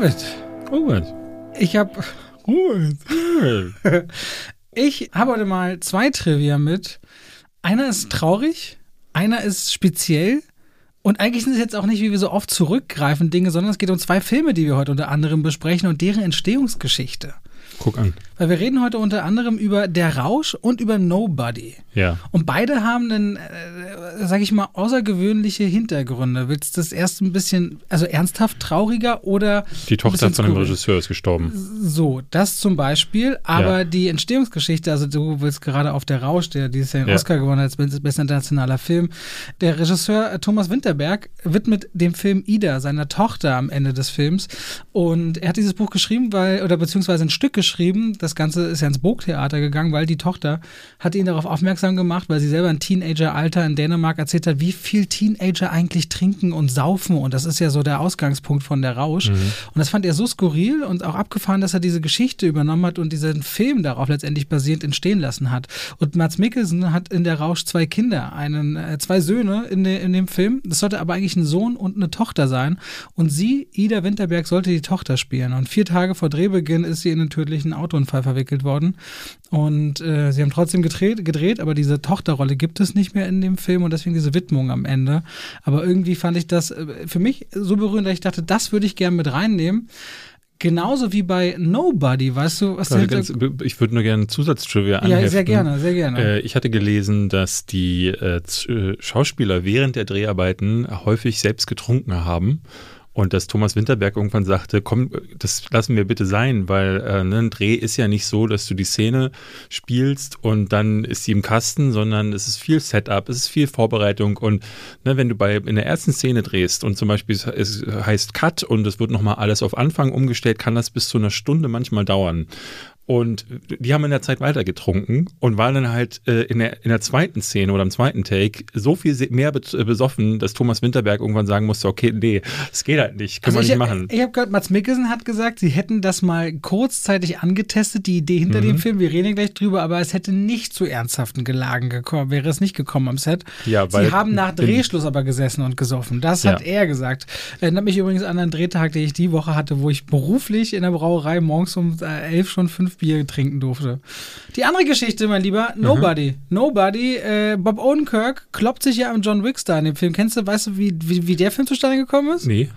David, Robert. ich habe Robert. ich habe heute mal zwei Trivia mit. Einer ist traurig, einer ist speziell. Und eigentlich sind es jetzt auch nicht, wie wir so oft zurückgreifen, Dinge, sondern es geht um zwei Filme, die wir heute unter anderem besprechen und deren Entstehungsgeschichte. Guck an. Weil wir reden heute unter anderem über Der Rausch und über Nobody. Ja. Und beide haben einen, äh, sag ich mal, außergewöhnliche Hintergründe. Willst du das erst ein bisschen, also ernsthaft trauriger oder Die Tochter von dem? Regisseur ist gestorben. So, das zum Beispiel. Aber Ja. die Entstehungsgeschichte, also du willst gerade auf Der Rausch, der dieses Jahr den Ja. Oscar gewonnen hat als bester internationaler Film. Der Regisseur äh, Thomas Winterberg widmet dem Film Ida, seiner Tochter, am Ende des Films. Und er hat dieses Buch geschrieben, weil, oder beziehungsweise ein Stück geschrieben. Das Ganze ist ja ins Burgtheater gegangen, weil die Tochter hat ihn darauf aufmerksam gemacht, weil sie selber ein Teenageralter in Dänemark erzählt hat, wie viel Teenager eigentlich trinken und saufen. Und das ist ja so der Ausgangspunkt von der Rausch. Und das fand er so skurril und auch abgefahren, dass er diese Geschichte übernommen hat und diesen Film darauf letztendlich basierend entstehen lassen hat. Und Mats Mikkelsen hat in der Rausch zwei Kinder, einen, äh, zwei Söhne in, de, in dem Film. Das sollte aber eigentlich ein Sohn und eine Tochter sein. Und sie, Ida Winterberg, sollte die Tochter spielen. Und vier Tage vor Drehbeginn ist sie in einen tödlichen Autounfall verwickelt worden. Und äh, sie haben trotzdem gedreht, gedreht, aber diese Tochterrolle gibt es nicht mehr in dem Film und deswegen diese Widmung am Ende. Aber irgendwie fand ich das äh, für mich so berührend, dass ich dachte, das würde ich gerne mit reinnehmen. Genauso wie bei Nobody, weißt du, was Hinter- ganz, ich würde nur gerne Zusatztrivia anheften. Ja, sehr gerne, sehr gerne. Äh, ich hatte gelesen, dass die äh, äh, Schauspieler während der Dreharbeiten häufig selbst getrunken haben. Und dass Thomas Winterberg irgendwann sagte, komm, das lassen wir bitte sein, weil äh, ne, ein Dreh ist ja nicht so, dass du die Szene spielst und dann ist sie im Kasten, sondern es ist viel Setup, es ist viel Vorbereitung und ne, wenn du bei in der ersten Szene drehst und zum Beispiel es, es heißt Cut und es wird nochmal alles auf Anfang umgestellt, kann das bis zu einer Stunde manchmal dauern. Und die haben in der Zeit weiter getrunken und waren dann halt äh, in, der, in der zweiten Szene oder im zweiten Take so viel mehr besoffen, dass Thomas Winterberg irgendwann sagen musste, okay, nee, das geht halt nicht, können Also wir ich, nicht machen. Ich habe gehört, Mats Mikkelsen hat gesagt, sie hätten das mal kurzzeitig angetestet, die Idee hinter Mhm. dem Film. Wir reden gleich drüber, aber es hätte nicht zu ernsthaften Gelagen gekommen, wäre es nicht gekommen am Set. Ja, sie haben nach Drehschluss aber gesessen und gesoffen. Das hat Ja. er gesagt. Erinnert mich übrigens an einen Drehtag, den ich die Woche hatte, wo ich beruflich in der Brauerei morgens um äh, elf schon fünf Bier trinken durfte. Die andere Geschichte, mein Lieber, Mhm. Nobody. Nobody, äh, Bob Odenkirk kloppt sich ja am John Wick Star in dem Film. Kennst du, weißt du, wie, wie, wie der Film zustande gekommen ist? Nee.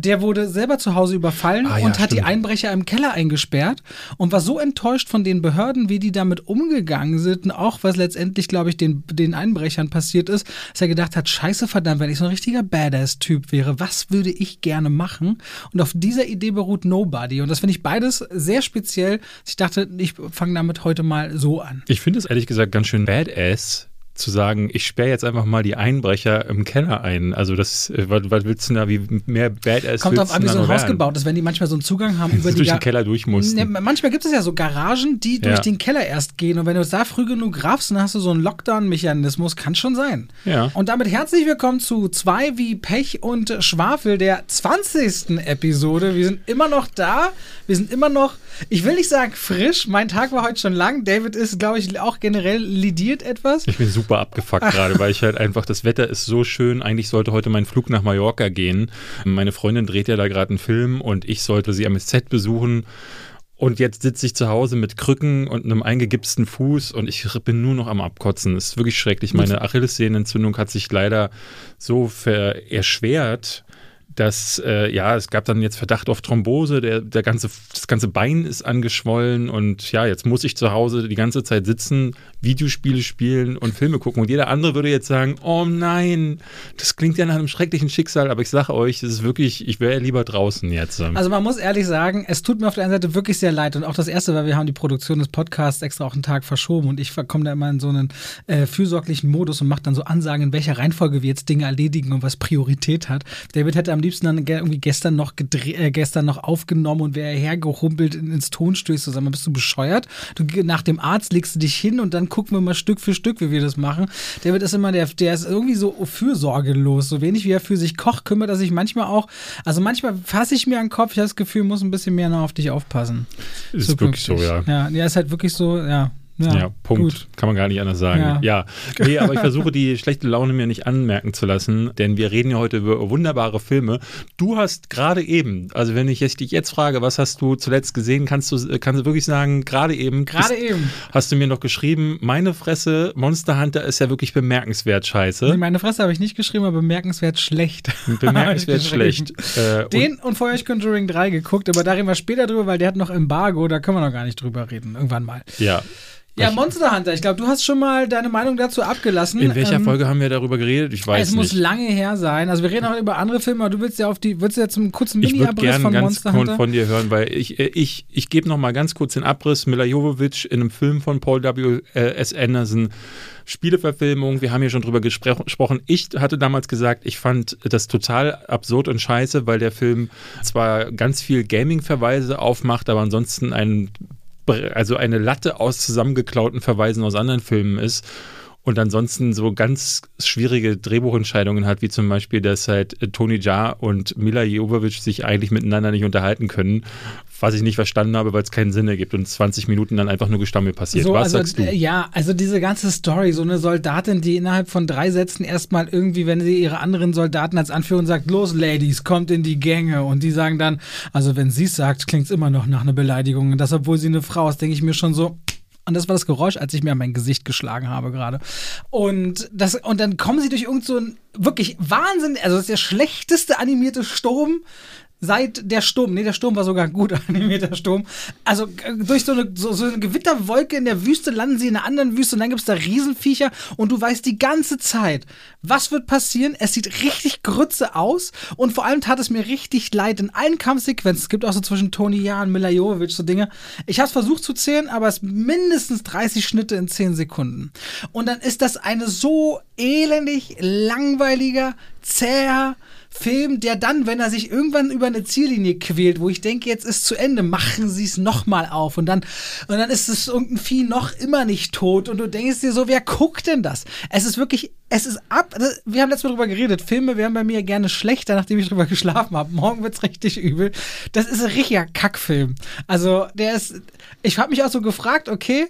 Der wurde selber zu Hause überfallen Ah, ja, und hat die stimmt. Einbrecher im Keller eingesperrt und war so enttäuscht von den Behörden, wie die damit umgegangen sind und auch was letztendlich, glaube ich, den, den Einbrechern passiert ist, dass er gedacht hat, scheiße verdammt, wenn ich so ein richtiger Badass-Typ wäre, was würde ich gerne machen? Und auf dieser Idee beruht Nobody und das finde ich beides sehr speziell. Ich dachte, ich fange damit heute mal so an. Ich finde es ehrlich gesagt ganz schön badass zu sagen, ich sperre jetzt einfach mal die Einbrecher im Keller ein. Also das, äh, was, was willst du da, wie mehr badass Kommt drauf an, wie so ein Haus gebaut ist, wenn die manchmal so einen Zugang haben über die du durch den Keller durch musst. Ne, manchmal gibt es ja so Garagen, die durch Ja. den Keller erst gehen. Und wenn du da früh genug raffst, dann hast du so einen Lockdown-Mechanismus. Kann schon sein. Ja. Und damit herzlich willkommen zu zwei wie Pech und Schwafel der 20. Episode. Wir sind immer noch da. Wir sind immer noch, ich will nicht sagen frisch. Mein Tag war heute schon lang. David ist, glaube ich, auch generell lidiert etwas. Ich bin super abgefuckt gerade, weil ich halt einfach, das Wetter ist so schön. Eigentlich sollte heute mein Flug nach Mallorca gehen. Meine Freundin dreht ja da gerade einen Film und ich sollte sie am Set besuchen. Und jetzt sitze ich zu Hause mit Krücken und einem eingegipsten Fuß und ich bin nur noch am Abkotzen. Das ist wirklich schrecklich. Meine Achillessehnenentzündung hat sich leider so erschwert, dass, äh, ja, es gab dann jetzt Verdacht auf Thrombose, der, der ganze, das ganze Bein ist angeschwollen und ja, jetzt muss ich zu Hause die ganze Zeit sitzen, Videospiele spielen und Filme gucken. Und jeder andere würde jetzt sagen, oh nein, das klingt ja nach einem schrecklichen Schicksal, aber ich sage euch, es ist wirklich, ich wäre lieber draußen jetzt. Also man muss ehrlich sagen, es tut mir auf der einen Seite wirklich sehr leid und auch das erste, weil wir haben die Produktion des Podcasts extra auch einen Tag verschoben und ich komme da immer in so einen äh, fürsorglichen Modus und mache dann so Ansagen, in welcher Reihenfolge wir jetzt Dinge erledigen und was Priorität hat. David hätte am liebsten dann ge- irgendwie gestern noch äh, gestern noch aufgenommen und wäre hergehumpelt in- ins Tonstudio. Ich So, sag mal, bist du bescheuert? Du nach dem Arzt legst du dich hin und dann gucken wir mal Stück für Stück, wie wir das machen. David ist immer der, der ist irgendwie so fürsorgelos, so wenig wie er für sich kocht, kümmert er sich manchmal auch. Also manchmal fasse ich mir an den Kopf, ich habe das Gefühl, muss ein bisschen mehr noch auf dich aufpassen. Ist wirklich so, ja. Ja, ja, ist halt wirklich so, ja. Ja, ja Punkt. Gut. Kann man gar nicht anders sagen. Ja. ja. Nee, aber ich versuche die schlechte Laune mir nicht anmerken zu lassen, denn wir reden ja heute über wunderbare Filme. Du hast gerade eben, also wenn ich dich jetzt frage, was hast du zuletzt gesehen, kannst du, kannst du wirklich sagen, gerade eben. Gerade eben. Hast du mir noch geschrieben, meine Fresse, Monster Hunter ist ja wirklich bemerkenswert scheiße. Nee, meine Fresse habe ich nicht geschrieben, aber bemerkenswert schlecht. Bemerkenswert schlecht. Äh, Den und, und vorher ich Conjuring 3 geguckt, aber da reden wir später drüber, weil der hat noch Embargo, da können wir noch gar nicht drüber reden. Irgendwann mal. Ja. Ja, Monster Hunter. Ich glaube, du hast schon mal deine Meinung dazu abgelassen. In welcher ähm, Folge haben wir darüber geredet? Ich weiß es nicht. Es muss lange her sein. Also wir reden auch über andere Filme, aber du willst ja auf die, willst jetzt einen kurzen Mini-Abriss von Monster Hunter? von dir hören, weil ich, äh, ich, ich gebe noch mal ganz kurz den Abriss. Mila Jovovich in einem Film von Paul W. S. Anderson. Spieleverfilmung, wir haben hier schon drüber gesprochen. Ich hatte damals gesagt, ich fand das total absurd und scheiße, weil der Film zwar ganz viel Gaming-Verweise aufmacht, aber ansonsten ein also eine Latte aus zusammengeklauten Verweisen aus anderen Filmen ist und ansonsten so ganz schwierige Drehbuchentscheidungen hat, wie zum Beispiel, dass halt äh, Tony Jaa und Mila Jovovich sich eigentlich miteinander nicht unterhalten können, was ich nicht verstanden habe, weil es keinen Sinn ergibt und 20 Minuten dann einfach nur Gestammel passiert. So, was also, sagst du? Äh, ja, also diese ganze Story, so eine Soldatin, die innerhalb von drei Sätzen erstmal irgendwie, wenn sie ihre anderen Soldaten als Anführer sagt, los Ladies, kommt in die Gänge und die sagen dann, also wenn sie es sagt, klingt es immer noch nach einer Beleidigung und das, obwohl sie eine Frau ist, denke ich mir schon so, und das war das Geräusch, als ich mir mein Gesicht geschlagen habe gerade. Und, das, und dann kommen sie durch irgend so wirklich Wahnsinn, also das ist der schlechteste animierte Sturm seit der Sturm, nee, der Sturm war sogar gut animierter Sturm. Also äh, durch so eine, so, so eine Gewitterwolke in der Wüste landen sie in einer anderen Wüste und dann gibt es da Riesenviecher und du weißt die ganze Zeit, was wird passieren. Es sieht richtig grütze aus und vor allem tat es mir richtig leid in allen Kampfsequenzen. Es gibt auch so zwischen Tony Jaa und Mila Jovovich so Dinge. Ich habe es versucht zu zählen, aber es mindestens 30 Schnitte in 10 Sekunden. Und dann ist das eine so elendig langweiliger, zäher, Film, der dann, wenn er sich irgendwann über eine Ziellinie quält, wo ich denke, jetzt ist zu Ende, machen sie es nochmal auf und dann, und dann ist es irgendein Vieh noch immer nicht tot und du denkst dir so, wer guckt denn das? Es ist wirklich, es ist ab, wir haben letztes Mal drüber geredet, Filme werden bei mir gerne schlechter, nachdem ich drüber geschlafen habe. Morgen wird es richtig übel. Das ist ein richtiger Kackfilm. Also, der ist, ich habe mich auch so gefragt, okay,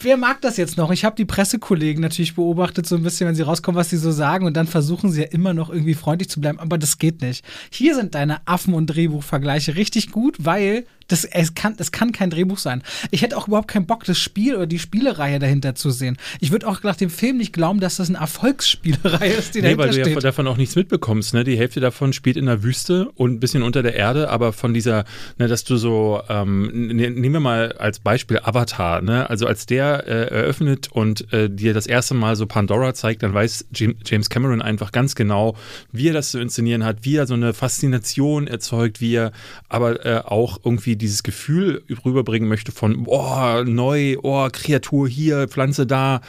Wer mag das jetzt noch? Ich habe die Pressekollegen natürlich beobachtet, so ein bisschen, wenn sie rauskommen, was sie so sagen. Und dann versuchen sie ja immer noch irgendwie freundlich zu bleiben. Aber das geht nicht. Hier sind deine Affen- und Drehbuchvergleiche richtig gut, weil das, es kann, das kann kein Drehbuch sein. Ich hätte auch überhaupt keinen Bock, das Spiel oder die Spielereihe dahinter zu sehen. Ich würde auch nach dem Film nicht glauben, dass das eine Erfolgsspielereihe ist, die nee, dahinter weil du ja davon auch nichts mitbekommst. Ne? Die Hälfte davon spielt in der Wüste und ein bisschen unter der Erde, aber von dieser, ne, dass du so, ähm, ne, nehmen wir mal als Beispiel Avatar, ne? also als der äh, eröffnet und äh, dir das erste Mal so Pandora zeigt, dann weiß James Cameron einfach ganz genau, wie er das zu inszenieren hat, wie er so eine Faszination erzeugt, wie er aber äh, auch irgendwie dieses Gefühl rüberbringen möchte von, oh, neu, oh, Kreatur hier, Pflanze da,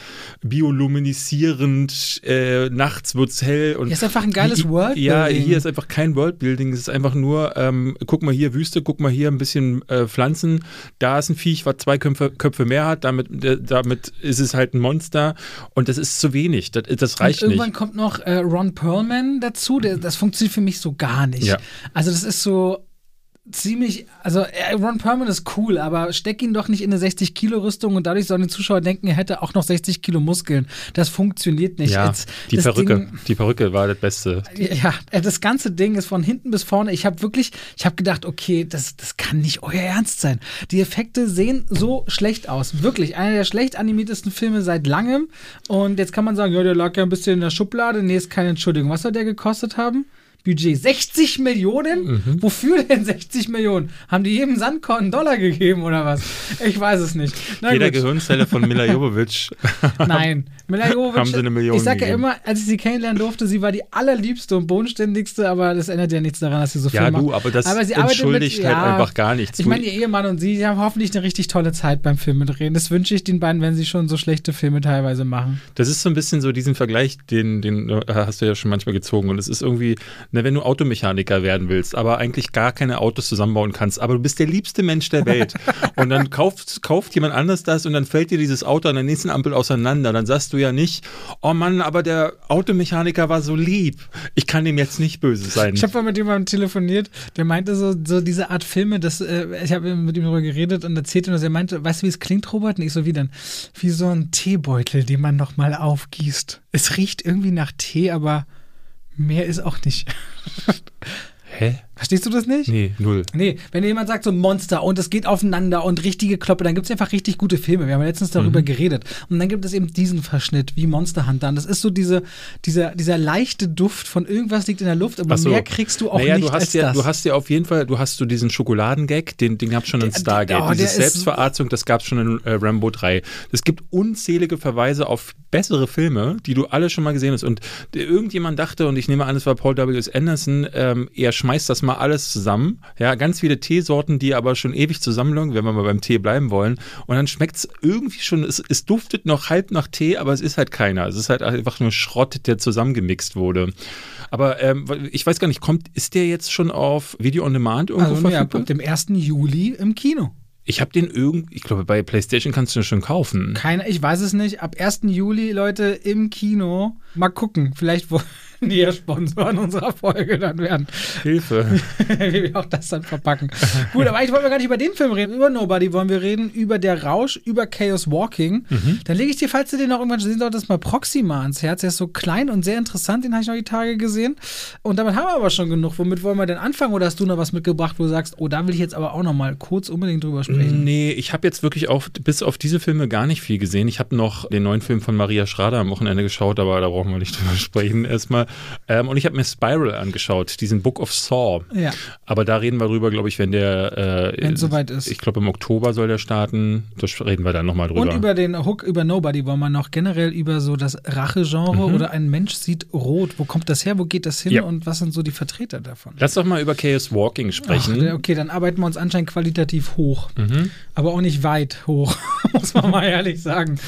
bioluminisierend, äh, nachts wird's hell. Und hier ist einfach ein geiles Worldbuilding. Ja, hier ist einfach kein Worldbuilding, es ist einfach nur, ähm, guck mal hier Wüste, guck mal hier ein bisschen äh, Pflanzen, da ist ein Viech, was zwei Köpfe, Köpfe mehr hat, damit, äh, damit ist es halt ein Monster und das ist zu wenig, das, das reicht und irgendwann nicht. Irgendwann kommt noch äh, Ron Perlman dazu, der, das funktioniert für mich so gar nicht. Ja. Also das ist so, ziemlich, also Ron Perlman ist cool, aber steck ihn doch nicht in eine 60-Kilo-Rüstung und dadurch sollen die Zuschauer denken, er hätte auch noch 60 Kilo Muskeln. Das funktioniert nicht. Ja, Jetzt, die Perücke, Ding, die Perücke war das Beste. Ja, äh, das ganze Ding ist von hinten bis vorne. Ich habe wirklich, ich habe gedacht, okay, das, das kann nicht euer Ernst sein. Die Effekte sehen so schlecht aus. Wirklich, einer der schlecht animiertesten Filme seit langem. Und jetzt kann man sagen, ja, der lag ja ein bisschen in der Schublade. Nee, ist keine Entschuldigung. Was soll der gekostet haben? Budget. 60 Millionen? Mhm. Wofür denn 60 Millionen? Haben die jedem Sandkorn einen Dollar gegeben oder was? Ich weiß es nicht. Na Jeder gut. Gehirnzelle von Mila Jovovich. Nein, Mila Jovovich. Haben sie eine Million Ich sage ja immer, als ich sie kennenlernen durfte, sie war die allerliebste und bodenständigste, aber das ändert ja nichts daran, dass sie so viel ja, macht. Ja, du, aber das aber sie entschuldigt mit, halt ja, einfach gar nichts. Ich meine, ihr Ehemann und sie, sie haben hoffentlich eine richtig tolle Zeit beim Filmedrehen. Das wünsche ich den beiden, wenn sie schon so schlechte Filme teilweise machen. Das ist so ein bisschen so diesen Vergleich, den, den hast du ja schon manchmal gezogen und es ist irgendwie ne, wenn du Automechaniker werden willst, aber eigentlich gar keine Autos zusammenbauen kannst, aber du bist der liebste Mensch der Welt und dann kauft, kauft jemand anders das und dann fällt dir dieses Auto an der nächsten Ampel auseinander, dann sagst du ja nicht, oh Mann, aber der Automechaniker war so lieb, ich kann ihm jetzt nicht böse sein. Ich habe mal mit jemandem telefoniert, der meinte so, so diese Art Filme, das, äh, ich habe mit ihm darüber geredet und erzählt ihm, dass er meinte, weißt du, wie es klingt, Robert? Und ich so, wie denn? Wie so ein Teebeutel, den man nochmal aufgießt. Es riecht irgendwie nach Tee, aber mehr ist auch nicht. Hä? Verstehst du das nicht? Nee, null. Nee, wenn jemand sagt so Monster und es geht aufeinander und richtige Kloppe, dann gibt es einfach richtig gute Filme. Wir haben ja letztens darüber mhm. geredet. Und dann gibt es eben diesen Verschnitt wie Monster Hunter. Und das ist so diese, dieser, dieser leichte Duft von irgendwas liegt in der Luft, aber so. mehr kriegst du auch naja, nicht du hast als ja, das. Du hast ja auf jeden Fall, du hast so diesen Schokoladengag, den, den gab es schon in Stargate. Oh, Diese Selbstverarschung, das gab es schon in äh, Rambo 3. Es gibt unzählige Verweise auf bessere Filme, die du alle schon mal gesehen hast. Und irgendjemand dachte, und ich nehme an, es war Paul W. S. Anderson, ähm, er schmeißt das mal alles zusammen. Ja, ganz viele Teesorten, die aber schon ewig zusammenlungen, wenn wir mal beim Tee bleiben wollen. Und dann schmeckt es irgendwie schon, es, es duftet noch halb nach Tee, aber es ist halt keiner. Es ist halt einfach nur Schrott, der zusammengemixt wurde. Aber ähm, ich weiß gar nicht, kommt, ist der jetzt schon auf Video on Demand irgendwo also, verfügbar? Ja, ab dem 1. Juli im Kino. Ich habe den irgendwie, ich glaube, bei PlayStation kannst du den schon kaufen. Keine, ich weiß es nicht. Ab 1. Juli, Leute, im Kino. Mal gucken. Vielleicht, wo, die ja Sponsoren unserer Folge dann werden. Hilfe. Wie wir auch das dann verpacken. Gut, aber eigentlich wollen wir gar nicht über den Film reden. Über Nobody wollen wir reden, über Der Rausch, über Chaos Walking. Mhm. Dann lege ich dir, falls du den noch irgendwann sehen solltest, mal Proxima ans Herz. Der ist so klein und sehr interessant, den habe ich noch die Tage gesehen. Und damit haben wir aber schon genug. Womit wollen wir denn anfangen? Oder hast du noch was mitgebracht, wo du sagst, oh, da will ich jetzt aber auch noch mal kurz unbedingt drüber sprechen? Nee, ich habe jetzt wirklich auch bis auf diese Filme gar nicht viel gesehen. Ich habe noch den neuen Film von Maria Schrader am Wochenende geschaut, aber da brauchen wir nicht drüber sprechen. Erstmal ähm, und ich habe mir Spiral angeschaut, diesen Book of Saw. Ja. Aber da reden wir drüber, glaube ich, wenn der. Äh, wenn es soweit ist. Ich glaube, im Oktober soll der starten. Da reden wir dann nochmal drüber. Und über den Hook, über Nobody wollen wir noch generell über so das Rache-Genre mhm. oder ein Mensch sieht rot. Wo kommt das her? Wo geht das hin? Ja. Und was sind so die Vertreter davon? Lass doch mal über Chaos Walking sprechen. Ach, okay, dann arbeiten wir uns anscheinend qualitativ hoch. Mhm. Aber auch nicht weit hoch, muss man mal ehrlich sagen.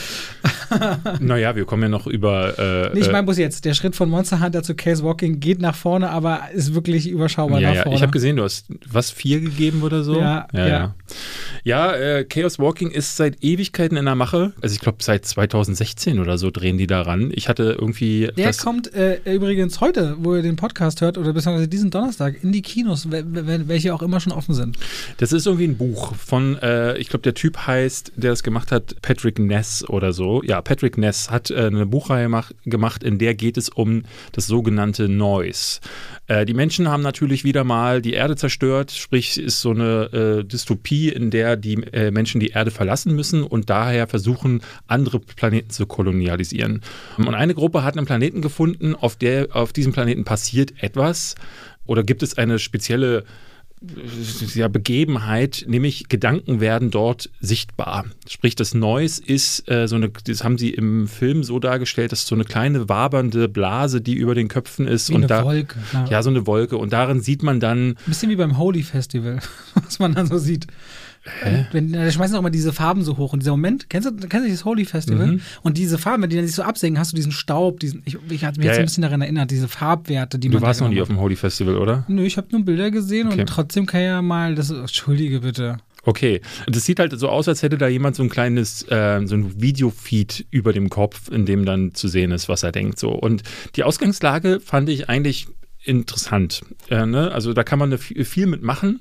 naja, wir kommen ja noch über. Äh, nee, ich meine, muss jetzt. Der Schritt von Monster Hunter zu Case Walking geht nach vorne, aber ist wirklich überschaubar ja, nach ja. vorne. Ich habe gesehen, du hast was vier gegeben oder so. Ja, ja. Ja, ja äh, Chaos Walking ist seit Ewigkeiten in der Mache. Also ich glaube seit 2016 oder so drehen die daran. Ich hatte irgendwie. Der kommt äh, übrigens heute, wo ihr den Podcast hört, oder beziehungsweise diesen Donnerstag in die Kinos, welche auch immer schon offen sind. Das ist irgendwie ein Buch von, äh, ich glaube, der Typ heißt, der das gemacht hat, Patrick Ness oder so. Ja, Patrick Ness hat äh, eine Buchreihe mach, gemacht, in der geht es um das sogenannte Noise. Äh, die Menschen haben natürlich wieder mal die Erde zerstört, sprich ist so eine äh, Dystopie, in der die äh, Menschen die Erde verlassen müssen und daher versuchen, andere Planeten zu kolonialisieren. Und eine Gruppe hat einen Planeten gefunden, auf der auf diesem Planeten passiert etwas oder gibt es eine spezielle ja, Begebenheit, nämlich Gedanken werden dort sichtbar. Sprich, das Noise ist äh, so eine, das haben sie im Film so dargestellt, dass so eine kleine wabernde Blase, die über den Köpfen ist. Wie und eine da, Wolke. Ja. ja, so eine Wolke. Und darin sieht man dann. Ein bisschen wie beim Holy Festival, was man dann so sieht. Hä? Wenn, da schmeißen auch mal diese Farben so hoch. Und dieser Moment, kennst du, kennst du dieses Holy Festival? Mhm. Und diese Farben, wenn die dann sich so absenken, hast du diesen Staub, diesen, ich, ich hatte mich ja, jetzt ein bisschen daran erinnert, diese Farbwerte, die du man. Du warst noch nie auf dem Holy Festival, oder? Nö, ich habe nur Bilder gesehen okay. und trotzdem kann ja mal, das, entschuldige bitte. Okay, das sieht halt so aus, als hätte da jemand so ein kleines, äh, so ein Videofeed über dem Kopf, in dem dann zu sehen ist, was er denkt. So. Und die Ausgangslage fand ich eigentlich interessant. Äh, ne? Also da kann man viel mitmachen.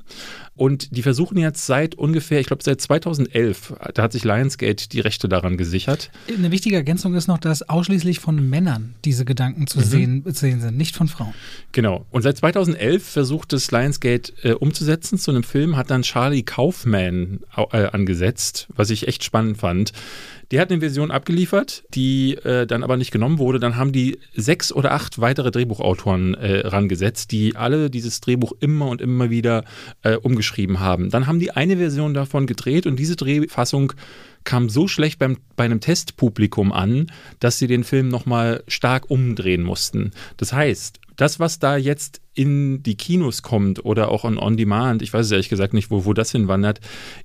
Und die versuchen jetzt seit ungefähr, ich glaube seit 2011, da hat sich Lionsgate die Rechte daran gesichert. Eine wichtige Ergänzung ist noch, dass ausschließlich von Männern diese Gedanken zu, mhm. sehen, zu sehen sind, nicht von Frauen. Genau. Und seit 2011 versucht es Lionsgate äh, umzusetzen. Zu einem Film hat dann Charlie Kaufman äh, angesetzt, was ich echt spannend fand. Der hat eine Version abgeliefert, die äh, dann aber nicht genommen wurde. Dann haben die sechs oder acht weitere Drehbuchautoren äh, rangesetzt, die alle dieses Drehbuch immer und immer wieder äh, umgeschrieben haben. Dann haben die eine Version davon gedreht und diese Drehfassung kam so schlecht beim, bei einem Testpublikum an, dass sie den Film nochmal stark umdrehen mussten. Das heißt, das, was da jetzt in die Kinos kommt oder auch on, on Demand, ich weiß es ehrlich gesagt nicht, wo, wo das hinwandert,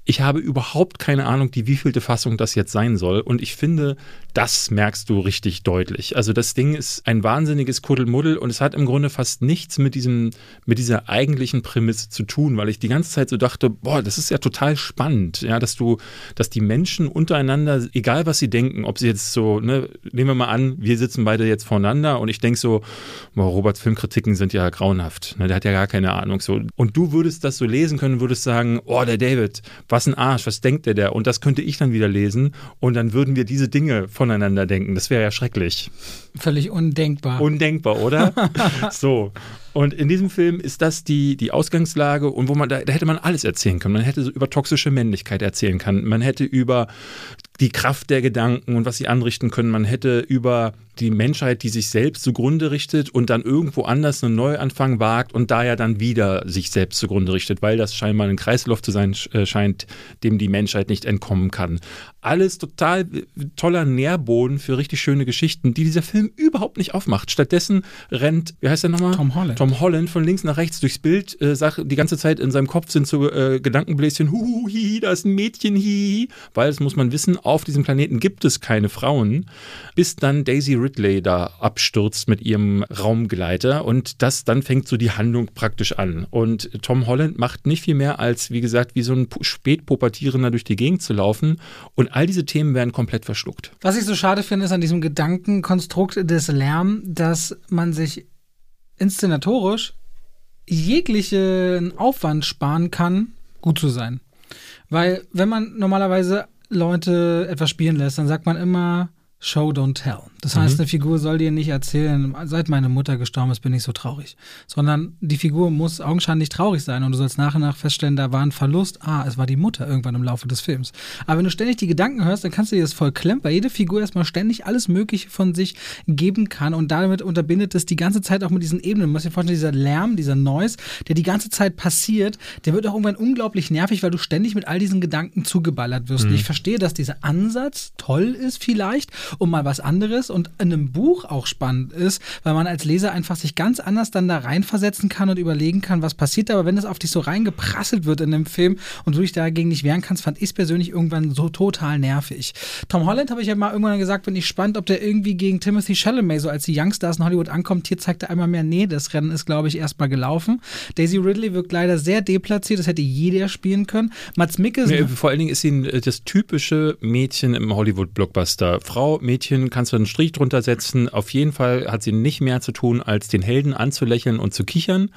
ich habe überhaupt keine Ahnung, die wievielte Fassung das jetzt sein soll. Und ich finde, das merkst du richtig deutlich. Also das Ding ist ein wahnsinniges Kuddelmuddel und es hat im Grunde fast nichts mit diesem, mit dieser eigentlichen Prämisse zu tun, weil ich die ganze Zeit so dachte, boah, das ist ja total spannend, ja, dass du, dass die Menschen untereinander, egal was sie denken, ob sie jetzt so, ne, nehmen wir mal an, wir sitzen beide jetzt voneinander und ich denke so, boah, Roberts Filmkritiken sind ja grauenhaft, ne, der hat ja gar keine Ahnung so. Und du würdest das so lesen können, würdest sagen, oh, der David, was ein Arsch, was denkt der der? Und das könnte ich dann wieder lesen und dann würden wir diese Dinge voneinander denken. Das wäre ja schrecklich. Völlig undenkbar. Undenkbar, oder? so. Und in diesem Film ist das die, die Ausgangslage und wo man, da, da hätte man alles erzählen können. Man hätte so über toxische Männlichkeit erzählen können. Man hätte über die Kraft der Gedanken und was sie anrichten können. Man hätte über die Menschheit, die sich selbst zugrunde richtet und dann irgendwo anders einen Neuanfang wagt und da ja dann wieder sich selbst zugrunde richtet, weil das scheinbar ein Kreislauf zu sein äh, scheint, dem die Menschheit nicht entkommen kann. Alles total toller Nährboden für richtig schöne Geschichten, die dieser Film überhaupt nicht aufmacht. Stattdessen rennt, wie heißt der nochmal? Tom Holland. Tom Holland von links nach rechts durchs Bild, äh, sagt die ganze Zeit in seinem Kopf sind so äh, Gedankenbläschen, huhu, hihi, da ist ein Mädchen, hihi, weil das muss man wissen, auf diesem Planeten gibt es keine Frauen, bis dann Daisy Ridley da abstürzt mit ihrem Raumgleiter und das dann fängt so die Handlung praktisch an. Und Tom Holland macht nicht viel mehr als, wie gesagt, wie so ein Spätpubertierender durch die Gegend zu laufen und all diese Themen werden komplett verschluckt. Was ich so schade finde, ist an diesem Gedankenkonstrukt des Lärm, dass man sich inszenatorisch jeglichen Aufwand sparen kann, gut zu sein. Weil wenn man normalerweise Leute etwas spielen lässt, dann sagt man immer Show, don't tell. Das heißt, mhm. eine Figur soll dir nicht erzählen, seit meine Mutter gestorben ist, bin ich so traurig. Sondern die Figur muss augenscheinlich traurig sein und du sollst nach und nach feststellen, da war ein Verlust. Ah, es war die Mutter irgendwann im Laufe des Films. Aber wenn du ständig die Gedanken hörst, dann kannst du dir das voll klemmen, weil jede Figur erstmal ständig alles Mögliche von sich geben kann und damit unterbindet es die ganze Zeit auch mit diesen Ebenen. Du musst dir vorstellen, dieser Lärm, dieser Noise, der die ganze Zeit passiert, der wird auch irgendwann unglaublich nervig, weil du ständig mit all diesen Gedanken zugeballert wirst. Mhm. Ich verstehe, dass dieser Ansatz toll ist vielleicht, um mal was anderes und in einem Buch auch spannend ist, weil man als Leser einfach sich ganz anders dann da reinversetzen kann und überlegen kann, was passiert. Aber wenn es auf dich so reingeprasselt wird in dem Film und du dich dagegen nicht wehren kannst, fand ich es persönlich irgendwann so total nervig. Tom Holland habe ich ja mal irgendwann gesagt, bin ich spannend, ob der irgendwie gegen Timothy Chalamet, so als die Youngstars in Hollywood ankommt, hier zeigt er einmal mehr, nee, das Rennen ist, glaube ich, erstmal gelaufen. Daisy Ridley wirkt leider sehr deplatziert, das hätte jeder spielen können. Mats Mikkelsen. Ja, vor allen Dingen ist sie das typische Mädchen im Hollywood-Blockbuster. Frau, Mädchen, kannst du einen Strich drunter setzen. Auf jeden Fall hat sie nicht mehr zu tun, als den Helden anzulächeln und zu kichern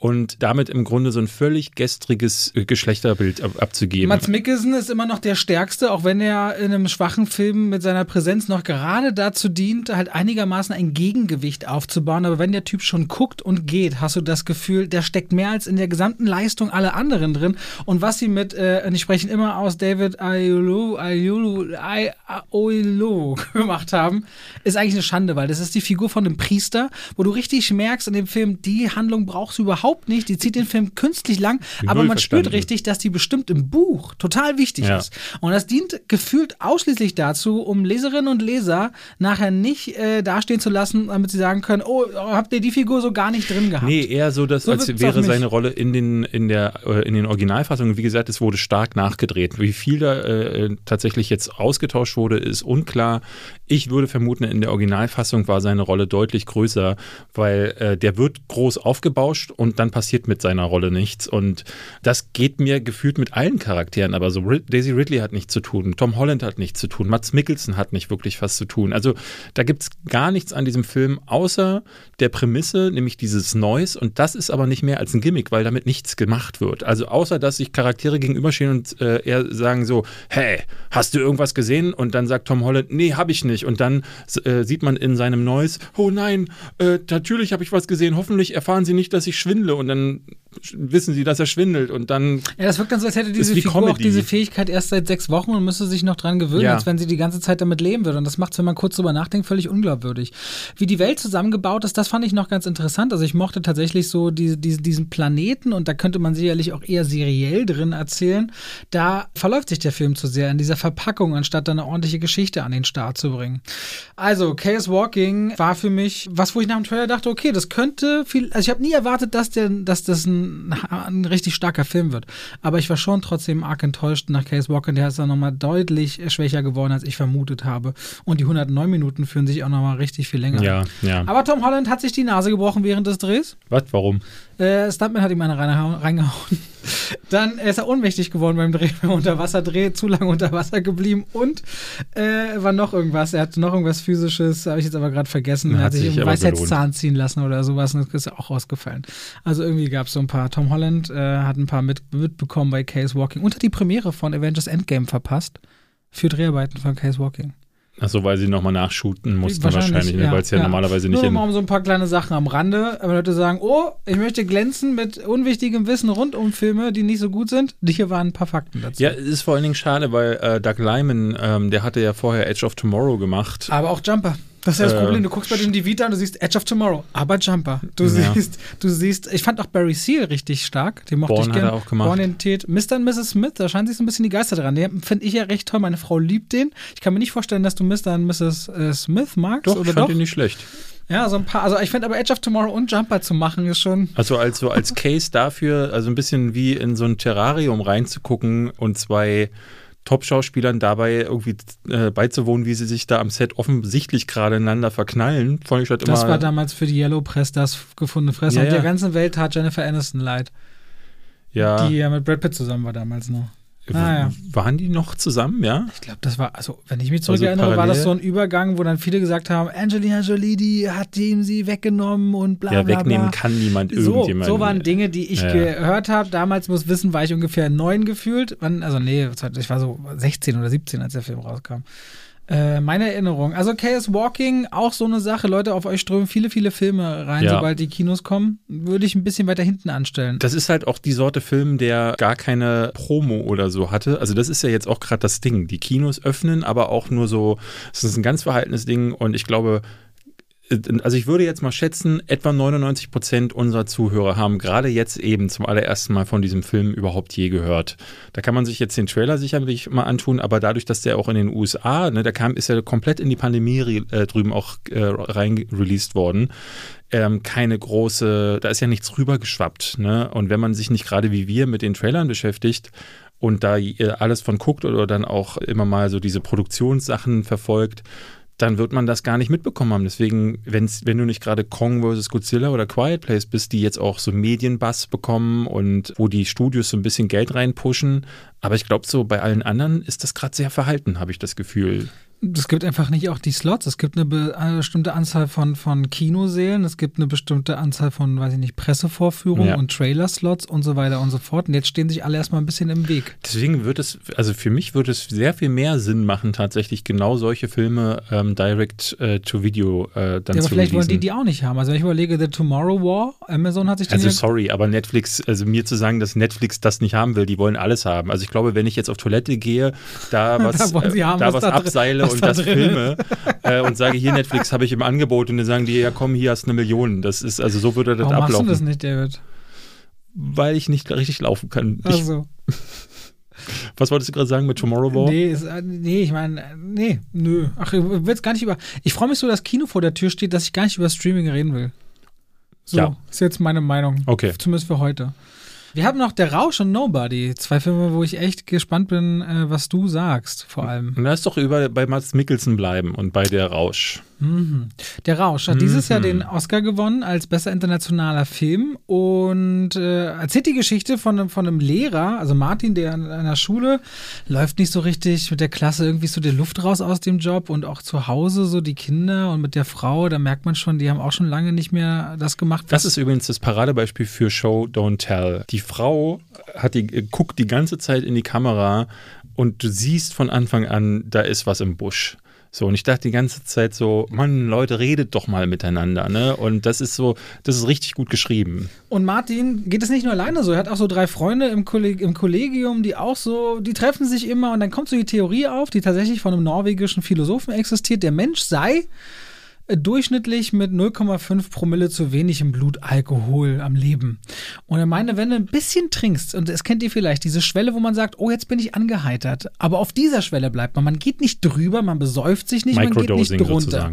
und damit im Grunde so ein völlig gestriges äh, Geschlechterbild ab abzugeben. Mats Mikkelsen ist immer noch der Stärkste, auch wenn er in einem schwachen Film mit seiner Präsenz noch gerade dazu dient, halt einigermaßen ein Gegengewicht aufzubauen. Aber wenn der Typ schon guckt und geht, hast du das Gefühl, der steckt mehr als in der gesamten Leistung aller anderen drin. Und was sie mit, äh, und ich spreche immer aus David Ayulu, Ayulu, Ayulu gemacht haben, ist eigentlich eine Schande, weil das ist die Figur von einem Priester, wo du richtig merkst in dem Film, die Handlung brauchst du überhaupt nicht, die zieht den Film künstlich lang, aber man verstanden. spürt richtig, dass die bestimmt im Buch total wichtig ja. ist. Und das dient gefühlt ausschließlich dazu, um Leserinnen und Leser nachher nicht äh, dastehen zu lassen, damit sie sagen können, oh, habt ihr die Figur so gar nicht drin gehabt? Nee, eher so, dass so als wäre seine Rolle in den, in der, äh, in den Originalfassungen, wie gesagt, es wurde stark nachgedreht. Wie viel da äh, tatsächlich jetzt ausgetauscht wurde, ist unklar. Ich würde vermuten, in der Originalfassung war seine Rolle deutlich größer, weil äh, der wird groß aufgebauscht und dann passiert mit seiner Rolle nichts. Und das geht mir gefühlt mit allen Charakteren, aber so Daisy Ridley hat nichts zu tun, Tom Holland hat nichts zu tun, Mats Mikkelsen hat nicht wirklich was zu tun. Also da gibt es gar nichts an diesem Film, außer der Prämisse, nämlich dieses Neues. Und das ist aber nicht mehr als ein Gimmick, weil damit nichts gemacht wird. Also außer, dass sich Charaktere gegenüberstehen und äh, eher sagen so, hey, hast du irgendwas gesehen? Und dann sagt Tom Holland, nee, hab ich nicht. Und dann äh, sieht man in seinem Neues, oh nein, äh, natürlich habe ich was gesehen, hoffentlich erfahren sie nicht, dass ich schwindle schwindle und dann wissen sie, dass er schwindelt und dann. Ja, das wirkt dann so, als hätte diese Figur Comedy. auch diese Fähigkeit erst seit sechs Wochen und müsste sich noch dran gewöhnen, Ja. als wenn sie die ganze Zeit damit leben würde. Und das macht wenn man kurz drüber nachdenkt, völlig unglaubwürdig. Wie die Welt zusammengebaut ist, das fand ich noch ganz interessant. Also ich mochte tatsächlich so diese, diese, diesen Planeten und da könnte man sicherlich auch eher seriell drin erzählen. Da verläuft sich der Film zu sehr in dieser Verpackung, anstatt da eine ordentliche Geschichte an den Start zu bringen. Also, Chaos Walking war für mich was, wo ich nach dem Trailer dachte, okay, das könnte viel. Also, ich habe nie erwartet, dass, der, dass das ein, ein richtig starker Film wird. Aber ich war schon trotzdem arg enttäuscht nach Chaos Walking. Der ist dann nochmal deutlich schwächer geworden, als ich vermutet habe. Und die 109 Minuten fühlen sich auch nochmal richtig viel länger. Ja, an. ja. Aber Tom Holland hat sich die Nase gebrochen während des Drehs. Was? Warum? Äh, Stuntman hat ihm eine reingehauen. Dann ist er ohnmächtig geworden beim Dreh, beim Unterwasserdreh, zu lange unter Wasser geblieben und äh, war noch irgendwas. Er hatte noch irgendwas physisches, habe ich jetzt aber gerade vergessen. Er Hat hat sich sich einen Weisheitszahn ziehen lassen oder sowas und das ist auch rausgefallen. Also irgendwie gab es so ein paar. Tom Holland äh, hat ein paar mit, mitbekommen bei Case Walking und hat die Premiere von Avengers Endgame verpasst für Dreharbeiten von Case Walking. Achso, weil sie nochmal nachshooten mussten wahrscheinlich, ne? ja, weil es ja, ja. normalerweise nicht Nur um so ein paar kleine Sachen am Rande. Aber Leute sagen, oh, ich möchte glänzen mit unwichtigem Wissen rund um Filme, die nicht so gut sind. Hier waren ein paar Fakten dazu. Ja, es ist vor allen Dingen schade, weil äh, Doug Lyman, ähm, der hatte ja vorher Edge of Tomorrow gemacht. Aber auch Jumper. Das ist ja das Äh, Problem. Du guckst bei dem die Vita und du siehst Edge of Tomorrow, aber Jumper. Du Ja. siehst, du siehst, ich fand auch Barry Seal richtig stark. Den mochte Bourne ich hat gerne. er auch gemacht. Bonität. Mr. und Mrs. Smith, da scheinen sich so ein bisschen die Geister dran. Den finde ich ja recht toll. Meine Frau liebt den. Ich kann mir nicht vorstellen, dass du Mr. und Mrs. äh, Smith magst. Doch, oder ich fand doch? ihn nicht schlecht. Ja, so ein paar. Also ich finde aber Edge of Tomorrow und Jumper zu machen ist schon. Also als so als Case dafür, also ein bisschen wie in so ein Terrarium reinzugucken und zwei Top-Schauspielern dabei irgendwie äh, beizuwohnen, wie sie sich da am Set offensichtlich gerade ineinander verknallen, fand ich halt immer. Das war damals für die Yellow Press das gefundene Fresse. Ja, und der ja. ganzen Welt tat Jennifer Aniston leid. ja, Die ja mit Brad Pitt zusammen war damals noch. Ah, ja. waren die noch zusammen, ja? Ich glaube, das war, also wenn ich mich Also zurückerinnere, war das so ein Übergang, wo dann viele gesagt haben, Angelina Jolie, die hat ihm sie weggenommen und bla Ja, bla wegnehmen bla. kann niemand So, irgendjemand. so waren Dinge, die ich Ja. gehört habe. Damals muss wissen, war ich ungefähr neun gefühlt. Also nee, ich war so 16 oder 17, als der Film rauskam. Äh, meine Erinnerung. Also Chaos Walking, auch so eine Sache. Leute, auf euch strömen viele, viele Filme rein, Ja. sobald die Kinos kommen. Würde ich ein bisschen weiter hinten anstellen. Das ist halt auch die Sorte Film, der gar keine Promo oder so hatte. Also das ist ja jetzt auch gerade das Ding. Die Kinos öffnen, aber auch nur so, es ist ein ganz verhaltenes Ding und ich glaube, also ich würde jetzt mal schätzen, etwa 99 Prozent unserer Zuhörer haben gerade jetzt eben zum allerersten Mal von diesem Film überhaupt je gehört. Da kann man sich jetzt den Trailer sicherlich mal antun, aber dadurch, dass der auch in den USA, ne, der kam, ist ja komplett in die Pandemie äh, drüben auch äh, rein worden ähm, keine große, da ist ja nichts rübergeschwappt. Ne? Und wenn man sich nicht gerade wie wir mit den Trailern beschäftigt und da äh, alles von guckt oder dann auch immer mal so diese Produktionssachen verfolgt, dann wird man das gar nicht mitbekommen haben. Deswegen, wenn's, wenn du nicht gerade Kong vs. Godzilla oder Quiet Place bist, die jetzt auch so Medienbass bekommen und wo die Studios so ein bisschen Geld reinpushen. Aber ich glaube, so bei allen anderen ist das gerade sehr verhalten, habe ich das Gefühl. Es gibt einfach nicht auch die Slots. Es gibt eine, be eine bestimmte Anzahl von, von Kinosälen, es gibt eine bestimmte Anzahl von, weiß ich nicht, Pressevorführungen Ja. und Trailer-Slots und so weiter und so fort. Und jetzt stehen sich alle erstmal ein bisschen im Weg. Deswegen wird es, also für mich würde es sehr viel mehr Sinn machen, tatsächlich genau solche Filme ähm, direct äh, to Video äh, dann Ja, aber zu vielleicht wollen die releasen. die auch nicht haben. Also wenn ich überlege, The Tomorrow War, Amazon hat sich den Also sorry, aber Netflix, also mir zu sagen, dass Netflix das nicht haben will, die wollen alles haben. Also ich glaube, wenn ich jetzt auf Toilette gehe, da was, Da äh, da was was abseile was und da das drin filme äh, und sage, hier Netflix habe ich im Angebot und dann sagen die, ja komm, hier hast du eine Million. Das ist, also so würde das Warum machst ablaufen. du das nicht, David? Weil ich nicht richtig laufen kann. Ich, Also, was wolltest du gerade sagen mit Tomorrow War? nee, ist, äh, nee, ich meine, nee, nö. Ach, ich will jetzt gar nicht über. Ich freue mich so, dass Kino vor der Tür steht, dass ich gar nicht über Streaming reden will. So, Ja. ist jetzt meine Meinung. Okay. Zumindest für heute. Wir haben noch Der Rausch und Nobody. Zwei Filme, wo ich echt gespannt bin, äh, was du sagst, vor allem. Lass doch über bei Mats Mikkelsen bleiben und bei der Rausch. Mhm. Der Rausch hat dieses Mhm. Jahr den Oscar gewonnen als bester internationaler Film und äh, erzählt die Geschichte von, einem- von einem Lehrer, also Martin, der an einer Schule läuft nicht so richtig mit der Klasse irgendwie so die Luft raus aus dem Job und auch zu Hause so die Kinder und mit der Frau, da merkt man schon, die haben auch schon lange nicht mehr das gemacht. Das ist übrigens das Paradebeispiel für Show Don't Tell. Die Frau hat die, äh, guckt die ganze Zeit in die Kamera und du siehst von Anfang an, da ist was im Busch. So, und ich dachte die ganze Zeit so, Mann, Leute, redet doch mal miteinander, ne? Und das ist so, das ist richtig gut geschrieben. Und Martin geht es nicht nur alleine so, er hat auch so drei Freunde im, Kolleg im Kollegium, die auch so, die treffen sich immer und dann kommt so die Theorie auf, die tatsächlich von einem norwegischen Philosophen existiert, der Mensch sei durchschnittlich mit 0,5 Promille zu wenig im Blut Alkohol am Leben. Und er meine, wenn du ein bisschen trinkst, und das kennt ihr vielleicht, diese Schwelle, wo man sagt, oh, jetzt bin ich angeheitert, aber auf dieser Schwelle bleibt man. Man geht nicht drüber, man besäuft sich nicht, man geht nicht drunter.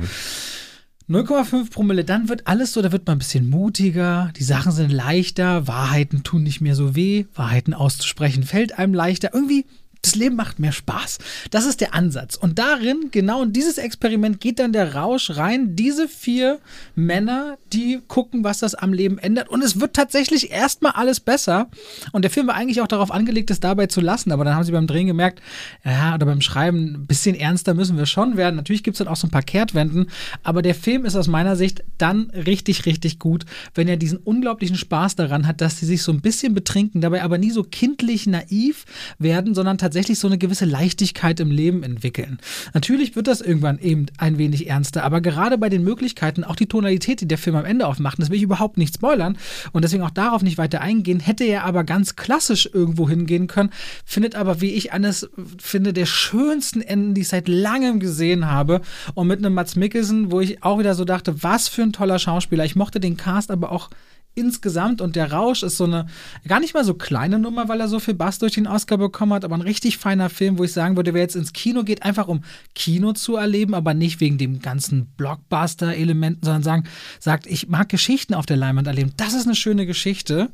0,5 Promille, dann wird alles so, da wird man ein bisschen mutiger, die Sachen sind leichter, Wahrheiten tun nicht mehr so weh, Wahrheiten auszusprechen fällt einem leichter. Irgendwie das Leben macht mehr Spaß. Das ist der Ansatz. Und darin, genau in dieses Experiment geht dann der Rausch rein. Diese vier Männer, die gucken, was das am Leben ändert. Und es wird tatsächlich erstmal alles besser. Und der Film war eigentlich auch darauf angelegt, es dabei zu lassen. Aber dann haben sie beim Drehen gemerkt, ja, oder beim Schreiben, ein bisschen ernster müssen wir schon werden. Natürlich gibt es dann auch so ein paar Kehrtwenden. Aber der Film ist aus meiner Sicht dann richtig, richtig gut, wenn er diesen unglaublichen Spaß daran hat, dass sie sich so ein bisschen betrinken, dabei aber nie so kindlich naiv werden, sondern tatsächlich tatsächlich so eine gewisse Leichtigkeit im Leben entwickeln. Natürlich wird das irgendwann eben ein wenig ernster, aber gerade bei den Möglichkeiten, auch die Tonalität, die der Film am Ende aufmacht, das will ich überhaupt nicht spoilern und deswegen auch darauf nicht weiter eingehen, hätte er aber ganz klassisch irgendwo hingehen können, findet aber, wie ich eines finde, der schönsten Enden, die ich seit langem gesehen habe und mit einem Mats Mikkelsen, wo ich auch wieder so dachte, was für ein toller Schauspieler. Ich mochte den Cast aber auch insgesamt und der Rausch ist so eine gar nicht mal so kleine Nummer, weil er so viel Bass durch den Oscar bekommen hat, aber ein richtig feiner Film, wo ich sagen würde, wer jetzt ins Kino geht, einfach um Kino zu erleben, aber nicht wegen dem ganzen Blockbuster-Elementen, sondern sagen, sagt, ich mag Geschichten auf der Leinwand erleben. Das ist eine schöne Geschichte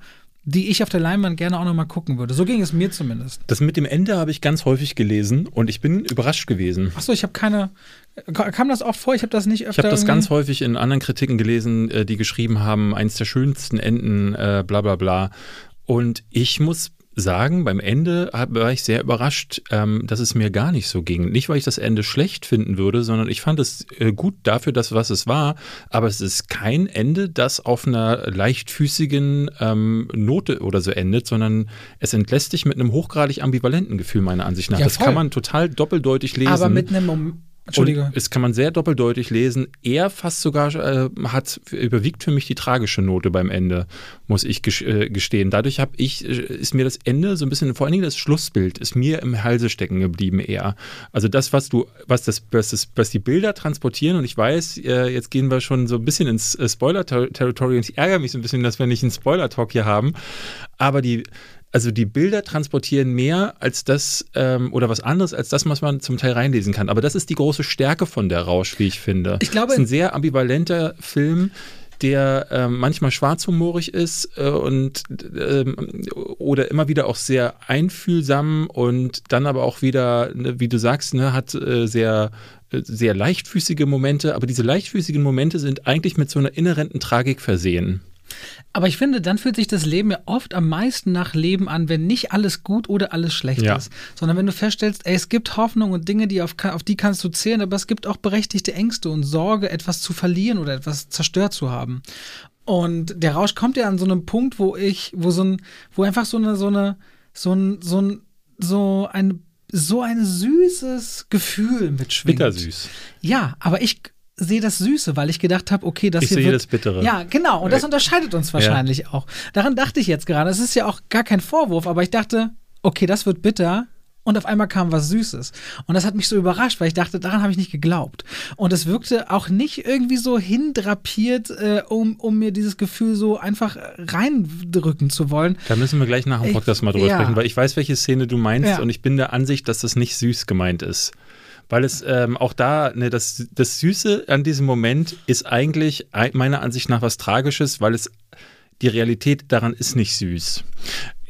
die ich auf der Leinwand gerne auch nochmal gucken würde. So ging es mir zumindest. Das mit dem Ende habe ich ganz häufig gelesen und ich bin überrascht gewesen. Achso, ich habe keine. Kam das auch vor? Ich habe das nicht öfter. Ich habe das ganz häufig in anderen Kritiken gelesen, äh, die geschrieben haben, eins der schönsten Enden, äh, bla bla bla. Und ich muss sagen, beim Ende war ich sehr überrascht, ähm, dass es mir gar nicht so ging. Nicht, weil ich das Ende schlecht finden würde, sondern ich fand es äh, gut dafür, dass was es war. Aber es ist kein Ende, das auf einer leichtfüßigen ähm, Note oder so endet, sondern es entlässt dich mit einem hochgradig ambivalenten Gefühl, meiner Ansicht nach. Ja, das kann man total doppeldeutig lesen. Aber mit einem Entschuldige. Und es kann man sehr doppeldeutig lesen. Er fast sogar äh, hat überwiegt für mich die tragische Note beim Ende, muss ich äh, gestehen. Dadurch habe ich äh, ist mir das Ende so ein bisschen, vor allen Dingen das Schlussbild, ist mir im Halse stecken geblieben eher. Also das, was du, was das, was, das, was die Bilder transportieren. Und ich weiß, äh, jetzt gehen wir schon so ein bisschen ins äh, Spoiler-Territory und ich ärgere mich so ein bisschen, dass wir nicht einen Spoiler-Talk hier haben. Aber die also die Bilder transportieren mehr als das ähm, oder was anderes als das, was man zum Teil reinlesen kann. Aber das ist die große Stärke von der Rausch, wie ich finde. Ich glaube, es ist ein sehr ambivalenter Film der äh, manchmal schwarzhumorig ist äh, und äh, oder immer wieder auch sehr einfühlsam und dann aber auch wieder, ne, wie du sagst, ne, hat äh, sehr äh, sehr leichtfüßige Momente, aber diese leichtfüßigen Momente sind eigentlich mit so einer inhärenten Tragik versehen. Aber ich finde, dann fühlt sich das Leben ja oft am meisten nach Leben an, wenn nicht alles gut oder alles schlecht ja. ist, sondern wenn du feststellst, ey, es gibt Hoffnung und Dinge, die auf, auf die kannst du zählen, aber es gibt auch berechtigte Ängste und Sorge, etwas zu verlieren oder etwas zerstört zu haben. Und der Rausch kommt ja an so einem Punkt, wo ich, wo so ein, wo einfach so eine, so eine, so ein, so ein, so ein so ein süßes Gefühl mitschwingt. Bittersüß. Ja, aber ich sehe das Süße, weil ich gedacht habe, okay, das ich hier sehe wird, das Bittere. Ja, genau. Und das unterscheidet uns wahrscheinlich ja. auch. Daran dachte ich jetzt gerade. Es ist ja auch gar kein Vorwurf, aber ich dachte, okay, das wird bitter. Und auf einmal kam was Süßes. Und das hat mich so überrascht, weil ich dachte, daran habe ich nicht geglaubt. Und es wirkte auch nicht irgendwie so hindrapiert, äh, um, um mir dieses Gefühl so einfach reindrücken zu wollen. Da müssen wir gleich nach dem Podcast ich, mal drüber ja. sprechen, weil ich weiß, welche Szene du meinst ja. und ich bin der Ansicht, dass das nicht süß gemeint ist weil es ähm, auch da, ne, das, das Süße an diesem Moment ist eigentlich meiner Ansicht nach was Tragisches, weil es die Realität daran ist nicht süß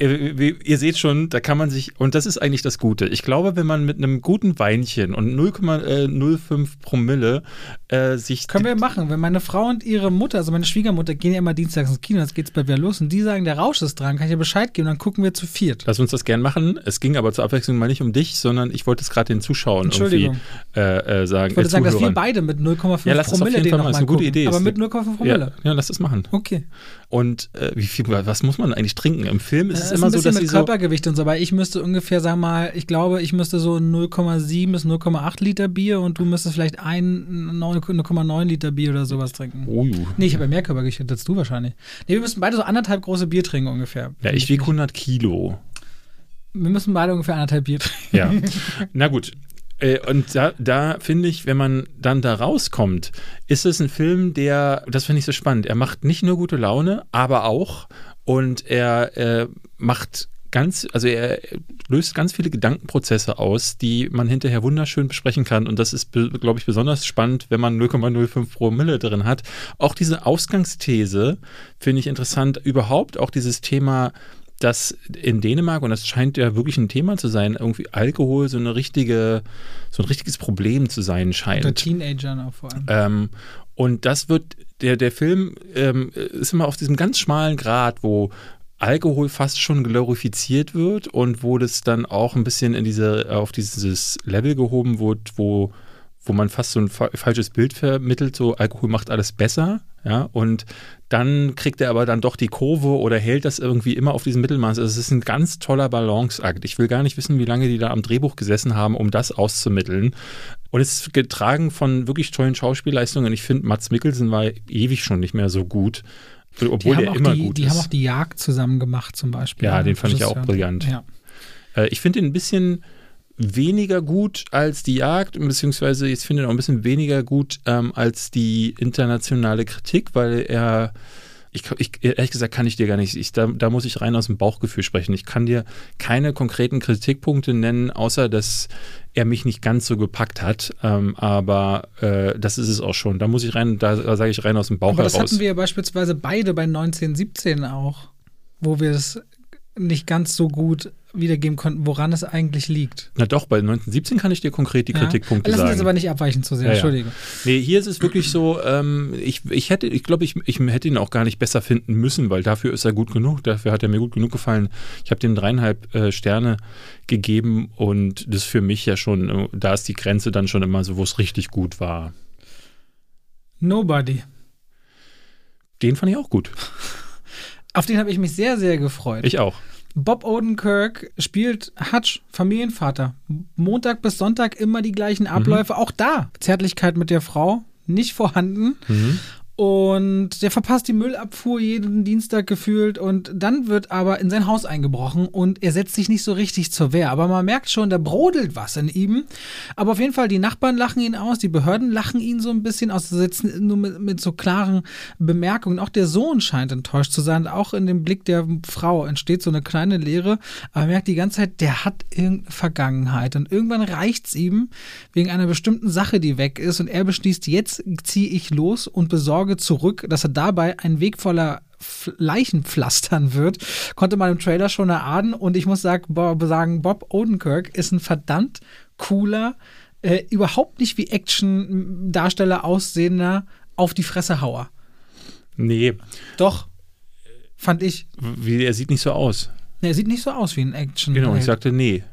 ihr, ihr, seht schon, da kann man sich, und das ist eigentlich das Gute. Ich glaube, wenn man mit einem guten Weinchen und 0,05 Promille äh, sich. Können wir machen. Wenn meine Frau und ihre Mutter, also meine Schwiegermutter, gehen ja immer dienstags ins Kino, jetzt geht's bald wieder los und die sagen, der Rausch ist dran, kann ich ja Bescheid geben, dann gucken wir zu viert. Lass uns das gern machen. Es ging aber zur Abwechslung mal nicht um dich, sondern ich wollte es gerade den Zuschauern irgendwie äh, äh, sagen. Ich wollte sagen, dass wir beide mit 0,5 ja, Promille den nochmal eine gute Idee. Aber mit 0,5 Promille. Ja, ja, lass das machen. Okay. Und äh, wie viel, was muss man eigentlich trinken? Im Film ist es ist immer ein so, bisschen dass mit sie so. Körpergewicht und so, aber ich müsste ungefähr, sag mal, ich glaube, ich müsste so 0,7 bis 0,8 Liter Bier und du müsstest vielleicht ein 0,9 Liter Bier oder sowas trinken. Oh, Nee, ich habe ja mehr Körpergewicht als du wahrscheinlich. Nee, wir müssen beide so anderthalb große Bier trinken ungefähr. ja, ich wiege 100 Kilo. Wir müssen beide ungefähr anderthalb Bier trinken. Ja. Na gut. Äh, Und da, da finde ich, wenn man dann da rauskommt, ist es ein Film, der, das finde ich so spannend, er macht nicht nur gute Laune, aber auch, und er äh, macht ganz, also er löst ganz viele Gedankenprozesse aus, die man hinterher wunderschön besprechen kann. Und das ist, glaube ich, besonders spannend, wenn man 0,05 Promille drin hat. Auch diese Ausgangsthese finde ich interessant. Überhaupt auch dieses Thema, dass in Dänemark, und das scheint ja wirklich ein Thema zu sein, irgendwie Alkohol so eine richtige, so ein richtiges Problem zu sein scheint. Unter Teenagern auch vor allem. Ähm, und das wird, der, der Film ähm, ist immer auf diesem ganz schmalen Grad, wo Alkohol fast schon glorifiziert wird und wo das dann auch ein bisschen in diese, auf dieses Level gehoben wird, wo, wo man fast so ein fa falsches Bild vermittelt, so Alkohol macht alles besser, ja, und dann kriegt er aber dann doch die Kurve oder hält das irgendwie immer auf diesem Mittelmaß. Also es ist ein ganz toller Balanceakt. Ich will gar nicht wissen, wie lange die da am Drehbuch gesessen haben, um das auszumitteln. Und es ist getragen von wirklich tollen Schauspielleistungen. Ich finde, Mats Mikkelsen war ewig schon nicht mehr so gut. Obwohl die er immer die, gut die ist. haben auch die Jagd zusammen gemacht zum Beispiel. Ja, den fand ich auch brillant. Ja. Äh, ich finde ihn ein bisschen weniger gut als die Jagd, beziehungsweise ich finde ihn auch ein bisschen weniger gut ähm, als die internationale Kritik, weil er, ich, ich, ehrlich gesagt kann ich dir gar nicht, ich, da, da muss ich rein aus dem Bauchgefühl sprechen. Ich kann dir keine konkreten Kritikpunkte nennen, außer dass er mich nicht ganz so gepackt hat, ähm, aber äh, das ist es auch schon. Da muss ich rein, da, da sage ich rein aus dem Bauch Aber das heraus. hatten wir ja beispielsweise beide bei 1917 auch, wo wir es nicht ganz so gut wiedergeben konnten, woran es eigentlich liegt. Na doch, bei 1917 kann ich dir konkret die Ja? Kritikpunkte Lass uns sagen. jetzt aber nicht abweichen zu sehr, Ja, ja. Entschuldige. Nee, hier ist es wirklich so, ähm, ich, ich hätte, ich glaube, ich, ich hätte ihn auch gar nicht besser finden müssen, weil dafür ist er gut genug, dafür hat er mir gut genug gefallen. Ich habe dem dreieinhalb äh, Sterne gegeben und das ist für mich ja schon, da ist die Grenze dann schon immer so, wo es richtig gut war. Nobody. Den fand ich auch gut. Auf den habe ich mich sehr, sehr gefreut. Ich auch. Bob Odenkirk spielt Hutch, Familienvater. Montag bis Sonntag immer die gleichen Abläufe. Auch da Zärtlichkeit mit der Frau nicht vorhanden. Mhm. Und der verpasst die Müllabfuhr jeden Dienstag gefühlt und dann wird aber in sein Haus eingebrochen und er setzt sich nicht so richtig zur Wehr. Aber man merkt schon, da brodelt was in ihm. Aber auf jeden Fall, die Nachbarn lachen ihn aus, die Behörden lachen ihn so ein bisschen aus, setzen nur mit, mit so klaren Bemerkungen. Auch der Sohn scheint enttäuscht zu sein. Auch in dem Blick der Frau entsteht so eine kleine Leere. Aber man merkt die ganze Zeit, der hat irgendeine Vergangenheit. Und irgendwann reicht's ihm wegen einer bestimmten Sache, die weg ist. Und er beschließt, jetzt ziehe ich los und besorge zurück, dass er dabei einen Weg voller F- Leichen pflastern wird, konnte man im Trailer schon erahnen. Und ich muss sagen, Bob, Odenkirk ist ein verdammt cooler, äh, überhaupt nicht wie Action-Darsteller aussehender auf die Fresse-Hauer. Nee, Doch, fand ich. wie, er sieht nicht so aus. Er sieht nicht so aus wie ein Action. Genau, ich sagte nee.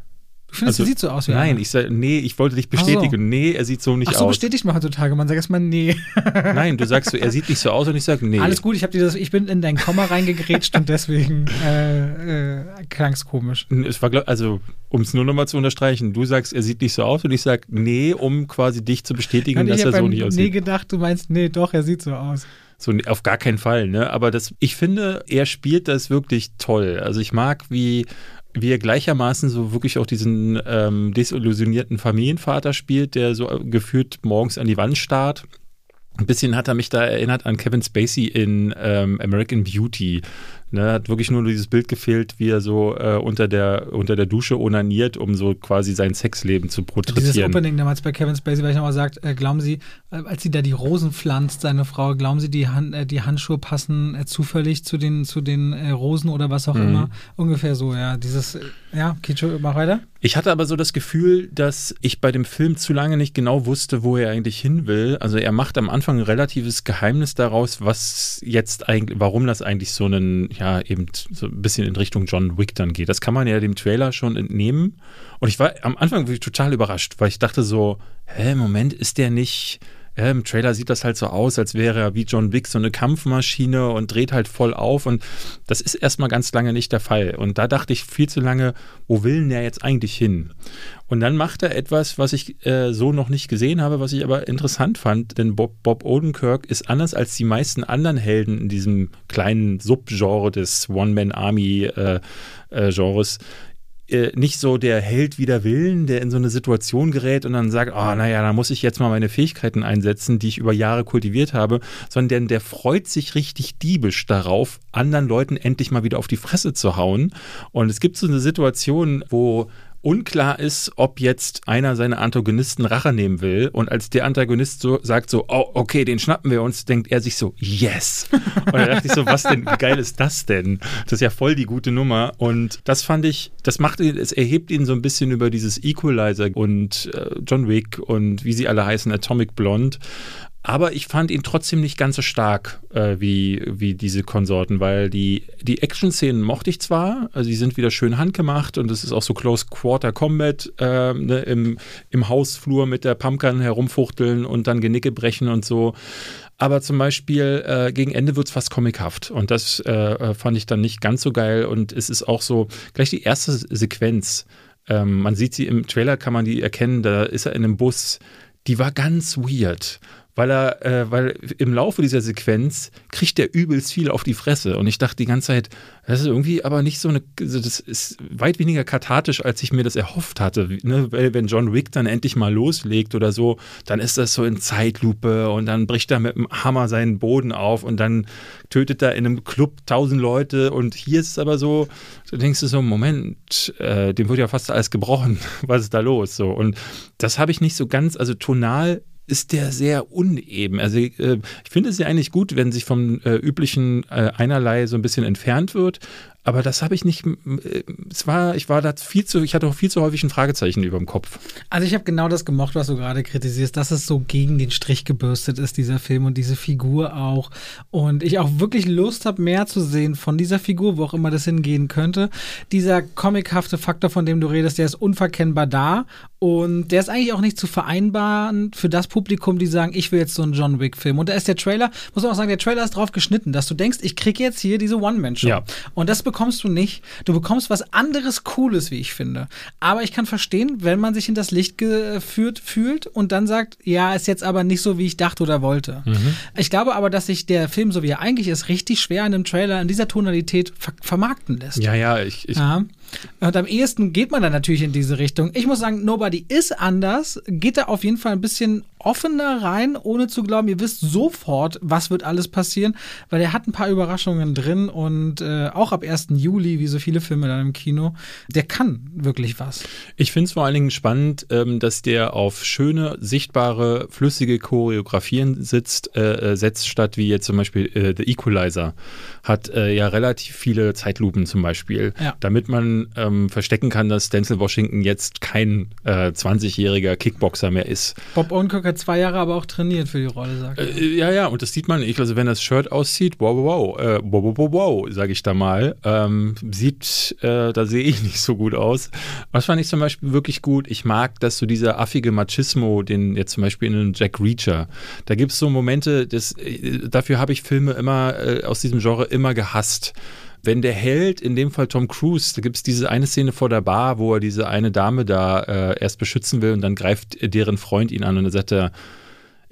Du findest, er sieht so aus wie Nein, einer? ich sag, nee, ich wollte dich Ach so. bestätigen. Nee, er sieht so nicht Ach so, aus. bestätigt man heutzutage. Man sagt erstmal nee. Nein, du sagst so, er sieht nicht so aus und ich sage nee. Alles gut, ich, hab dir das, ich bin in dein Komma reingegrätscht und deswegen äh, äh, klang es komisch. Es war, glaub- also, um es nur nochmal zu unterstreichen, du sagst, er sieht nicht so aus und ich sage, nee, um quasi dich zu bestätigen, dass ich er habe so nicht Nee aussieht. gedacht, du meinst, nee, doch, er sieht so aus. So, auf gar keinen Fall, ne? Aber das, ich finde, er spielt das wirklich toll. Also ich mag, wie, wie er gleichermaßen so wirklich auch diesen ähm, desillusionierten Familienvater spielt, der so gefühlt morgens an die Wand starrt. Ein bisschen hat er mich da erinnert an Kevin Spacey in ähm, American Beauty. Ne, hat wirklich nur dieses Bild gefehlt, wie er so äh, unter, der, unter der Dusche onaniert, um so quasi sein Sexleben zu Dieses porträtieren. Opening damals bei Kevin Spacey, weil ich nochmal sagt, äh, glauben Sie, äh, als sie da die Rosen pflanzt, seine Frau, glauben Sie, die, Han äh, die Handschuhe passen äh, zufällig zu den, zu den äh, Rosen oder was auch Mhm. immer? Ungefähr so, ja. Dieses, ja, Kicho, mach weiter. Ich hatte aber so das Gefühl, dass ich bei dem Film zu lange nicht genau wusste, wo er eigentlich hin will. Also er macht am Anfang ein relatives Geheimnis daraus, was jetzt eigentlich, warum das eigentlich so einen, ja, eben so ein bisschen in Richtung John Wick dann geht. Das kann man ja dem Trailer schon entnehmen. Und ich war am Anfang total überrascht, weil ich dachte so, hä, Moment, ist der nicht, ja, im Trailer sieht das halt so aus, als wäre er wie John Wick so eine Kampfmaschine und dreht halt voll auf. Und das ist erstmal ganz lange nicht der Fall. Und da dachte ich viel zu lange, wo will denn der jetzt eigentlich hin? Und dann macht er etwas, was ich äh, so noch nicht gesehen habe, was ich aber interessant fand, denn Bob, Bob Odenkirk ist anders als die meisten anderen Helden in diesem kleinen Subgenre des One-Man-Army-Genres. Äh, äh, äh, nicht so der Held wider Willen, der in so eine Situation gerät und dann sagt, oh, naja, da muss ich jetzt mal meine Fähigkeiten einsetzen, die ich über Jahre kultiviert habe, sondern der freut sich richtig diebisch darauf, anderen Leuten endlich mal wieder auf die Fresse zu hauen. Und es gibt so eine Situation, wo unklar ist, ob jetzt einer seiner Antagonisten Rache nehmen will. Und als der Antagonist so sagt so, oh, okay, den schnappen wir uns, denkt er sich so, yes. Und da dachte ich so, was denn, wie geil ist das denn? Das ist ja voll die gute Nummer. Und das fand ich, das macht ihn, es erhebt ihn so ein bisschen über dieses Equalizer und äh, John Wick und wie sie alle heißen, Atomic Blonde. Aber ich fand ihn trotzdem nicht ganz so stark äh, wie, wie diese Konsorten, weil die, die Action-Szenen mochte ich zwar, also die sind wieder schön handgemacht und es ist auch so Close Quarter Combat äh, ne, im, im Hausflur mit der Pumpgun herumfuchteln und dann Genicke brechen und so. Aber zum Beispiel äh, gegen Ende wird es fast comichaft und das äh, äh, fand ich dann nicht ganz so geil und es ist auch so, gleich die erste Sequenz, ähm, man sieht sie im Trailer, kann man die erkennen, da ist er in einem Bus, die war ganz weird weil er, äh, weil im Laufe dieser Sequenz kriegt er übelst viel auf die Fresse. Und ich dachte die ganze Zeit, das ist irgendwie aber nicht so eine, also das ist weit weniger kathartisch, als ich mir das erhofft hatte. Ne? Weil wenn John Wick dann endlich mal loslegt oder so, dann ist das so in Zeitlupe und dann bricht er mit dem Hammer seinen Boden auf und dann tötet er in einem Club tausend Leute. Und hier ist es aber so, du denkst du so, Moment, äh, dem wird ja fast alles gebrochen. Was ist da los? So. Und das habe ich nicht so ganz, also tonal ist der sehr uneben. Also äh, ich finde es ja eigentlich gut, wenn sich vom äh, üblichen äh, Einerlei so ein bisschen entfernt wird. Aber das habe ich nicht. Äh, es war, ich war da viel zu, ich hatte auch viel zu häufig ein Fragezeichen über dem Kopf. Also ich habe genau das gemocht, was du gerade kritisierst, dass es so gegen den Strich gebürstet ist, dieser Film und diese Figur auch. Und ich auch wirklich Lust habe, mehr zu sehen von dieser Figur, wo auch immer das hingehen könnte. Dieser comichafte Faktor, von dem du redest, der ist unverkennbar da. Und der ist eigentlich auch nicht zu vereinbaren für das Publikum, die sagen, ich will jetzt so einen John Wick-Film. Und da ist der Trailer, muss man auch sagen, der Trailer ist drauf geschnitten, dass du denkst, ich kriege jetzt hier diese One-Man-Show. Ja. Und das bekommst du nicht. Du bekommst was anderes Cooles, wie ich finde. Aber ich kann verstehen, wenn man sich in das Licht geführt fühlt und dann sagt, ja, ist jetzt aber nicht so, wie ich dachte oder wollte. Mhm. Ich glaube aber, dass sich der Film, so wie er eigentlich ist, richtig schwer in einem Trailer in dieser Tonalität ver vermarkten lässt. Ja, ja, ich, ich ja. Und am ehesten geht man dann natürlich in diese Richtung. Ich muss sagen, Nobody is anders. Geht da auf jeden Fall ein bisschen offener rein, ohne zu glauben, ihr wisst sofort, was wird alles passieren, weil er hat ein paar Überraschungen drin und äh, auch ab 1. Juli, wie so viele Filme dann im Kino, der kann wirklich was. Ich finde es vor allen Dingen spannend, ähm, dass der auf schöne, sichtbare, flüssige Choreografien sitzt, äh, äh setzt, statt wie jetzt zum Beispiel äh, The Equalizer hat äh, ja relativ viele Zeitlupen zum Beispiel, ja. damit man ähm, verstecken kann, dass Denzel Washington jetzt kein äh, 20-jähriger Kickboxer mehr ist. Bob Odenkirk hat zwei Jahre aber auch trainiert für die Rolle, sagt er. Äh, ja, ja, und das sieht man. Ich, also wenn das Shirt aussieht, wow, wow, wow, äh, wow, wow, wow, wow sage ich da mal, ähm, sieht, äh, da sehe ich nicht so gut aus. Was fand ich zum Beispiel wirklich gut? Ich mag, dass so dieser affige Machismo, den jetzt zum Beispiel in Jack Reacher, da gibt es so Momente, das, äh, dafür habe ich Filme immer äh, aus diesem Genre immer gehasst wenn der Held, in dem Fall Tom Cruise, da gibt es diese eine Szene vor der Bar, wo er diese eine Dame da äh, erst beschützen will und dann greift deren Freund ihn an und dann sagt er,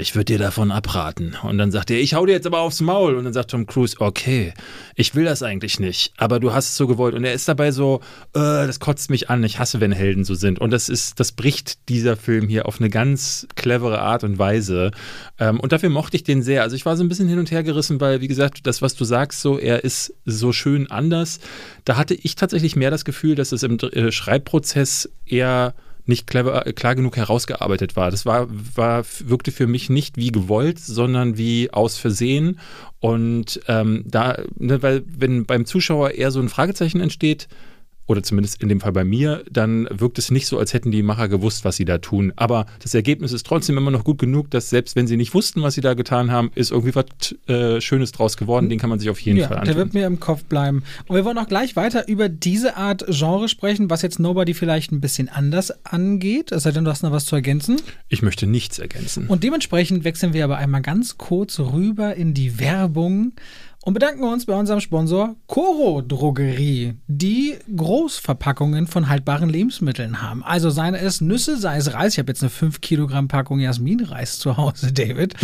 ich würde dir davon abraten. Und dann sagt er, ich hau dir jetzt aber aufs Maul. Und dann sagt Tom Cruise, okay, ich will das eigentlich nicht, aber du hast es so gewollt. Und er ist dabei so, äh, das kotzt mich an, ich hasse, wenn Helden so sind. Und das ist, das bricht dieser Film hier auf eine ganz clevere Art und Weise. Ähm, und dafür mochte ich den sehr. Also ich war so ein bisschen hin und her gerissen, weil, wie gesagt, das, was du sagst, so, er ist so schön anders. Da hatte ich tatsächlich mehr das Gefühl, dass es im äh, Schreibprozess eher nicht clever, äh, klar genug herausgearbeitet war. Das war, war, wirkte für mich nicht wie gewollt, sondern wie aus Versehen. Und ähm, da, ne, weil wenn beim Zuschauer eher so ein Fragezeichen entsteht, oder zumindest in dem Fall bei mir, dann wirkt es nicht so, als hätten die Macher gewusst, was sie da tun. Aber das Ergebnis ist trotzdem immer noch gut genug, dass selbst wenn sie nicht wussten, was sie da getan haben, ist irgendwie was äh, Schönes draus geworden. Den kann man sich auf jeden ja, Fall anschauen. Der wird mir im Kopf bleiben. Und wir wollen auch gleich weiter über diese Art Genre sprechen, was jetzt Nobody vielleicht ein bisschen anders angeht. Es sei denn, du hast noch was zu ergänzen. Ich möchte nichts ergänzen. Und dementsprechend wechseln wir aber einmal ganz kurz rüber in die Werbung und bedanken uns bei unserem Sponsor Coro Drogerie, die Großverpackungen von haltbaren Lebensmitteln haben. Also seien es Nüsse, sei es Reis. Ich habe jetzt eine 5 Kilogramm Packung Jasminreis zu Hause, David.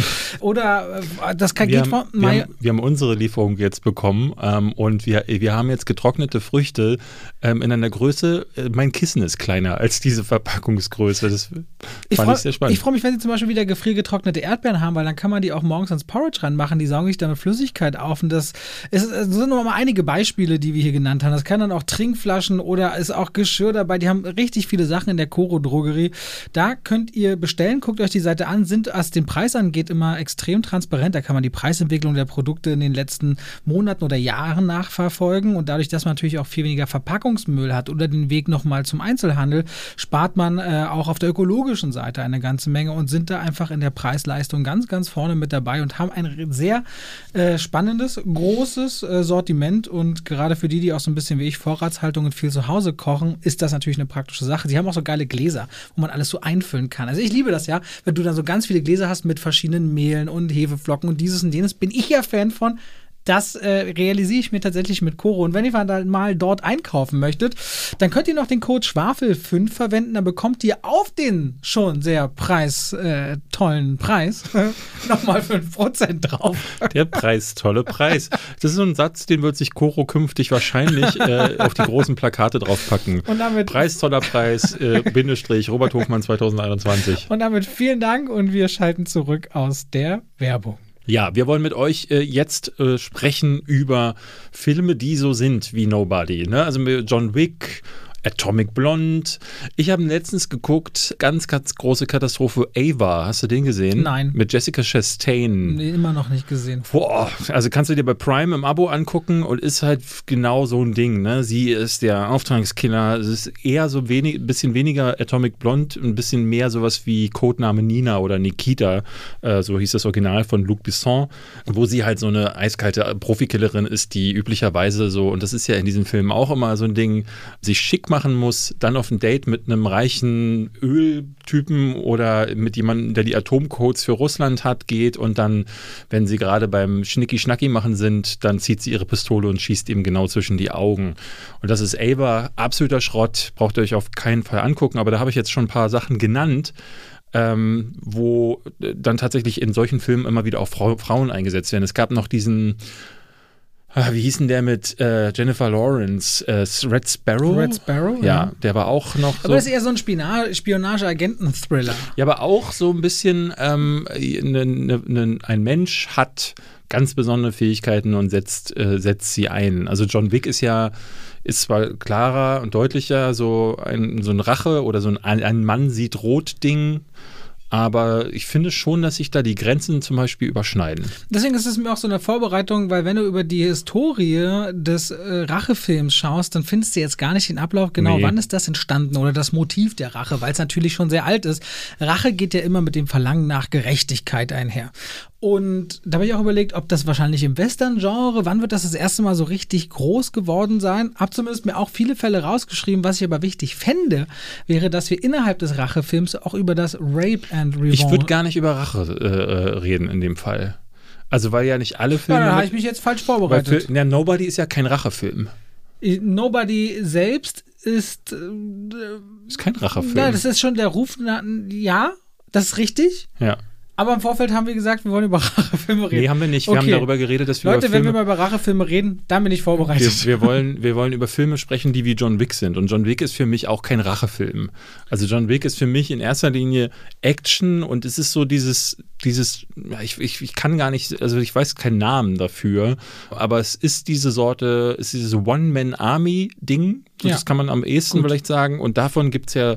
Oder äh, das kann wir geht haben, von wir, haben, wir haben unsere Lieferung jetzt bekommen ähm, und wir, wir haben jetzt getrocknete Früchte ähm, in einer Größe, äh, mein Kissen ist kleiner als diese Verpackungsgröße. Das fand Ich ich, freue sehr spannend. freu mich, wenn sie zum Beispiel wieder gefriergetrocknete Erdbeeren haben, weil dann kann man die auch morgens ans Porridge ranmachen. Die saugen sich dann mit Flüssigkeit auf. Und das es sind nur mal einige Beispiele, die wir hier genannt haben. Das kann dann auch Trinkflaschen oder ist auch Geschirr dabei. Die haben richtig viele Sachen in der Coro Drogerie. Da könnt ihr bestellen. Guckt euch die Seite an. Sind, was den Preis angeht, immer extrem transparent. Da kann man die Preisentwicklung der Produkte in den letzten Monaten oder Jahren nachverfolgen. Und dadurch, dass man natürlich auch viel weniger Verpackungsmüll hat oder den Weg nochmal zum Einzelhandel, spart man äh, auch auf der ökologischen Seite eine ganze Menge und sind da einfach in der Preisleistung ganz, ganz vorne mit dabei und haben ein sehr äh, spannendes, großes äh, Sortiment. Und gerade für die, die auch so ein bisschen wie ich Vorratshaltung und viel zu Hause kochen, ist das natürlich eine praktische Sache. Sie haben auch so geile Gläser, wo man alles so einfüllen kann. Also ich liebe das ja, wenn du dann so ganz viele Gläser hast mit verschiedenen Mehlen und Hefeflocken und dieses und jenes, bin ich ja Fan von. Das äh, realisiere ich mir tatsächlich mit Koro. Und wenn ihr dann mal dort einkaufen möchtet, dann könnt ihr noch den Code Schwafel5 verwenden. Dann bekommt ihr auf den schon sehr preis, äh, tollen Preis nochmal 5% drauf. Der Preis, tolle Preis. Das ist so ein Satz, den wird sich Coro künftig wahrscheinlich äh, auf die großen Plakate draufpacken. Und damit- Preis, toller Preis, äh, Bindestrich, Robert Hofmann 2021. Und damit vielen Dank und wir schalten zurück aus der Werbung. Ja, wir wollen mit euch äh, jetzt äh, sprechen über Filme, die so sind wie Nobody. Ne? Also John Wick, Atomic Blonde. Ich habe letztens geguckt, ganz, ganz große Katastrophe, Ava. Hast du den gesehen? Nein. Mit Jessica Chastain. Nee, immer noch nicht gesehen. Boah, also kannst du dir bei Prime im Abo angucken und ist halt genau so ein Ding. Ne? Sie ist der Auftragskiller. Es ist eher so wenig, ein bisschen weniger Atomic Blonde, ein bisschen mehr sowas wie Codename Nina oder Nikita, äh, so hieß das Original von Luc Besson, wo sie halt so eine eiskalte Profikillerin ist, die üblicherweise so, und das ist ja in diesen Filmen auch immer so ein Ding, sich schick machen muss, dann auf ein Date mit einem reichen Öltypen oder mit jemandem, der die Atomcodes für Russland hat, geht und dann, wenn sie gerade beim Schnicki-Schnacki machen sind, dann zieht sie ihre Pistole und schießt ihm genau zwischen die Augen. Und das ist Ava, absoluter Schrott, braucht ihr euch auf keinen Fall angucken, aber da habe ich jetzt schon ein paar Sachen genannt. Ähm, wo äh, dann tatsächlich in solchen Filmen immer wieder auch Frau, Frauen eingesetzt werden. Es gab noch diesen, ah, wie hieß denn der mit äh, Jennifer Lawrence? Äh, Red Sparrow? Red Sparrow? Ja, der war auch noch so. Aber das ist eher so ein Spionage-Agenten-Thriller. Ja, aber auch so ein bisschen, ähm, ne, ne, ne, ein Mensch hat ganz besondere Fähigkeiten und setzt, äh, setzt sie ein. Also John Wick ist ja, ist zwar klarer und deutlicher, so ein, so ein Rache oder so ein, ein Mann sieht rot Ding, aber ich finde schon, dass sich da die Grenzen zum Beispiel überschneiden. Deswegen ist es mir auch so eine Vorbereitung, weil wenn du über die Historie des äh, Rachefilms schaust, dann findest du jetzt gar nicht den Ablauf genau, Nee. wann ist das entstanden oder das Motiv der Rache, weil es natürlich schon sehr alt ist. Rache geht ja immer mit dem Verlangen nach Gerechtigkeit einher. Und da habe ich auch überlegt, ob das wahrscheinlich im Western-Genre, wann wird das das erste Mal so richtig groß geworden sein? Hab zumindest mir auch viele Fälle rausgeschrieben. Was ich aber wichtig fände, wäre, dass wir innerhalb des Rachefilms auch über das Rape and Revenge. Ich würde gar nicht über Rache äh, äh, reden in dem Fall. Also weil ja nicht alle ja, Filme. dann habe mit- ich mich jetzt falsch weil vorbereitet. Fil- ja, Nobody ist ja kein Rachefilm. Nobody selbst ist. Äh, Ist kein Rachefilm. ja, das ist schon der Ruf. Na, ja, das ist richtig. ja. Aber im Vorfeld haben wir gesagt, wir wollen über Rachefilme reden. Nee, haben wir nicht. Wir haben Okay. darüber geredet, dass wir Leute, über wenn Filme wir mal über Rachefilme reden, dann bin ich vorbereitet. Wir, wir, wollen, wir wollen über Filme sprechen, die wie John Wick sind. Und John Wick ist für mich auch kein Rachefilm. Also John Wick ist für mich in erster Linie Action und es ist so dieses, dieses, ich, ich, ich kann gar nicht, also ich weiß keinen Namen dafür, aber es ist diese Sorte, es ist dieses One-Man-Army-Ding. So, Ja. Das kann man am ehesten Gut. vielleicht sagen. Und davon gibt es ja,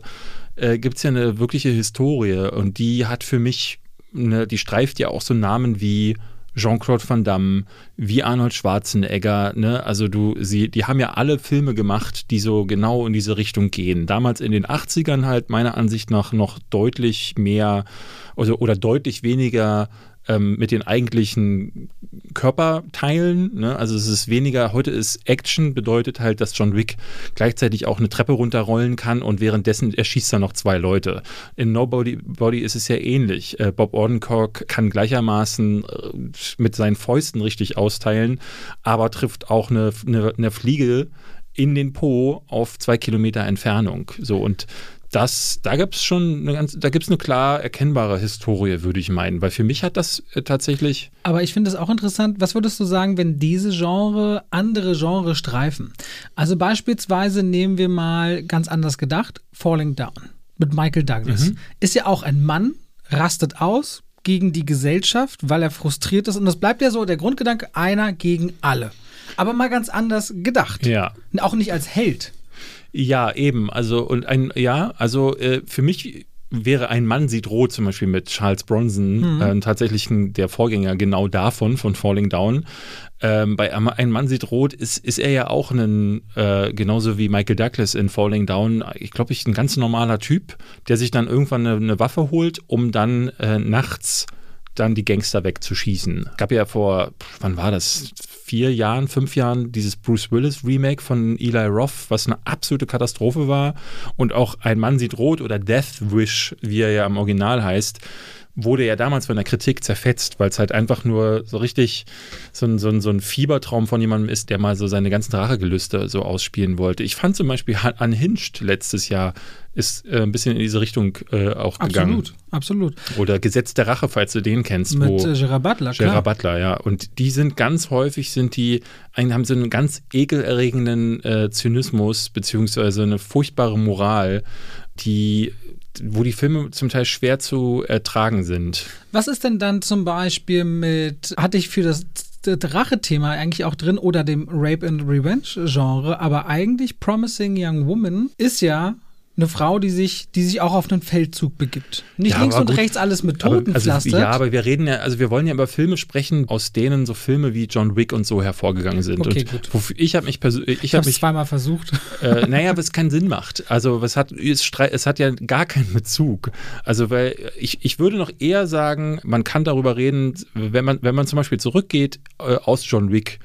äh, gibt's ja eine wirkliche Historie. Und die hat für mich, eine, die streift ja auch so Namen wie Jean-Claude Van Damme, wie Arnold Schwarzenegger, ne? Also du, sie, die haben ja alle Filme gemacht, die so genau in diese Richtung gehen. Damals in den 80ern halt meiner Ansicht nach noch deutlich mehr also, oder deutlich weniger ähm, mit den eigentlichen Körperteilen. Ne? Also es ist weniger, heute ist Action, bedeutet halt, dass John Wick gleichzeitig auch eine Treppe runterrollen kann und währenddessen erschießt er noch zwei Leute. In Nobody Body ist es ja ähnlich. Äh, Bob Odenkirk kann gleichermaßen äh, mit seinen Fäusten richtig austeilen, aber trifft auch eine, eine, eine Fliege in den Po auf zwei Kilometer Entfernung. So und das, da gibt es schon eine ganz, da gibt es eine klar erkennbare Historie, würde ich meinen, weil für mich hat das äh, tatsächlich. Aber ich finde es auch interessant, was würdest du sagen, wenn diese Genre andere Genre streifen? Also beispielsweise nehmen wir mal ganz anders gedacht, Falling Down mit Michael Douglas. Mhm. Ist ja auch ein Mann, rastet aus gegen die Gesellschaft, weil er frustriert ist. Und das bleibt ja so der Grundgedanke, einer gegen alle. Aber mal ganz anders gedacht. Ja. Auch nicht als Held. Ja, eben. Also, und ein, ja, also äh, für mich wäre ein Mann sieht rot zum Beispiel mit Charles Bronson mhm. äh, tatsächlich der Vorgänger genau davon, von Falling Down. Ähm, bei Ein Mann sieht rot ist, ist er ja auch ein, äh, genauso wie Michael Douglas in Falling Down, ich glaube, ich ein ganz normaler Typ, der sich dann irgendwann eine, eine Waffe holt, um dann äh, nachts dann die Gangster wegzuschießen. Gab ja vor, wann war das? Vier Jahren, fünf Jahren dieses Bruce Willis Remake von Eli Roth, was eine absolute Katastrophe war. Und auch Ein Mann sieht rot oder Death Wish, wie er ja im Original heißt, wurde ja damals von der Kritik zerfetzt, weil es halt einfach nur so richtig so ein, so, ein, so ein Fiebertraum von jemandem ist, der mal so seine ganzen Rachegelüste so ausspielen wollte. Ich fand zum Beispiel Unhinged letztes Jahr ist äh, ein bisschen in diese Richtung äh, auch gegangen. Absolut, absolut. Oder Gesetz der Rache, falls du den kennst. Mit wo, äh, Gerard Butler, klar. Gerard Butler, ja. Und die sind ganz häufig, sind die, haben so einen ganz ekelerregenden äh, Zynismus, beziehungsweise eine furchtbare Moral, die wo die Filme zum Teil schwer zu ertragen sind. Was ist denn dann zum Beispiel mit, hatte ich für das Drache-Thema eigentlich auch drin oder dem Rape and Revenge-Genre, aber eigentlich Promising Young Woman ist ja eine Frau, die sich, die sich auch auf einen Feldzug begibt. Nicht ja, links und gut. rechts alles mit Toten also, Ja, aber wir reden ja, also wir wollen ja über Filme sprechen, aus denen so Filme wie John Wick und so hervorgegangen sind. Okay, und gut. ich habe mich persönlich, ich, ich habe mich zweimal versucht. Äh, naja, was keinen Sinn macht. Also es hat, es, es hat ja gar keinen Bezug. Also weil ich, ich würde noch eher sagen, man kann darüber reden, wenn man, wenn man zum Beispiel zurückgeht äh, aus John Wick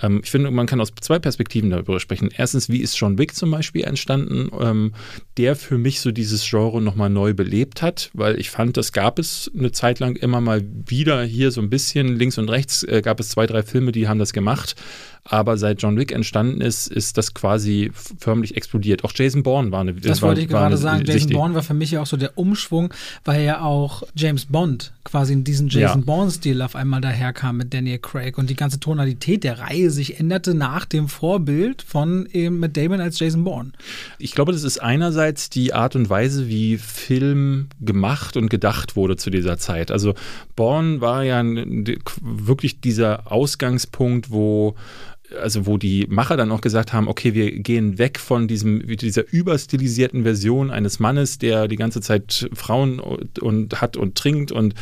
ähm, ich finde, man kann aus zwei Perspektiven darüber sprechen. Erstens, wie ist John Wick zum Beispiel entstanden, ähm, der für mich so dieses Genre nochmal neu belebt hat, weil ich fand, das gab es eine Zeit lang immer mal wieder hier so ein bisschen links und rechts äh, gab es zwei, drei Filme, die haben das gemacht. Aber seit John Wick entstanden ist, ist das quasi förmlich explodiert. Auch Jason Bourne war eine. Das war, wollte ich gerade sagen. Jason Bourne war für mich ja auch so der Umschwung, weil ja auch James Bond quasi in diesen Jason ja. Bourne-Stil auf einmal daherkam mit Daniel Craig und die ganze Tonalität der Reihe sich änderte nach dem Vorbild von eben mit Damon als Jason Bourne. Ich glaube, das ist einerseits die Art und Weise, wie Film gemacht und gedacht wurde zu dieser Zeit. Also Bourne war ja wirklich dieser Ausgangspunkt, wo also wo die Macher dann auch gesagt haben, okay, wir gehen weg von diesem, dieser überstilisierten Version eines Mannes, der die ganze Zeit Frauen und, und hat und trinkt und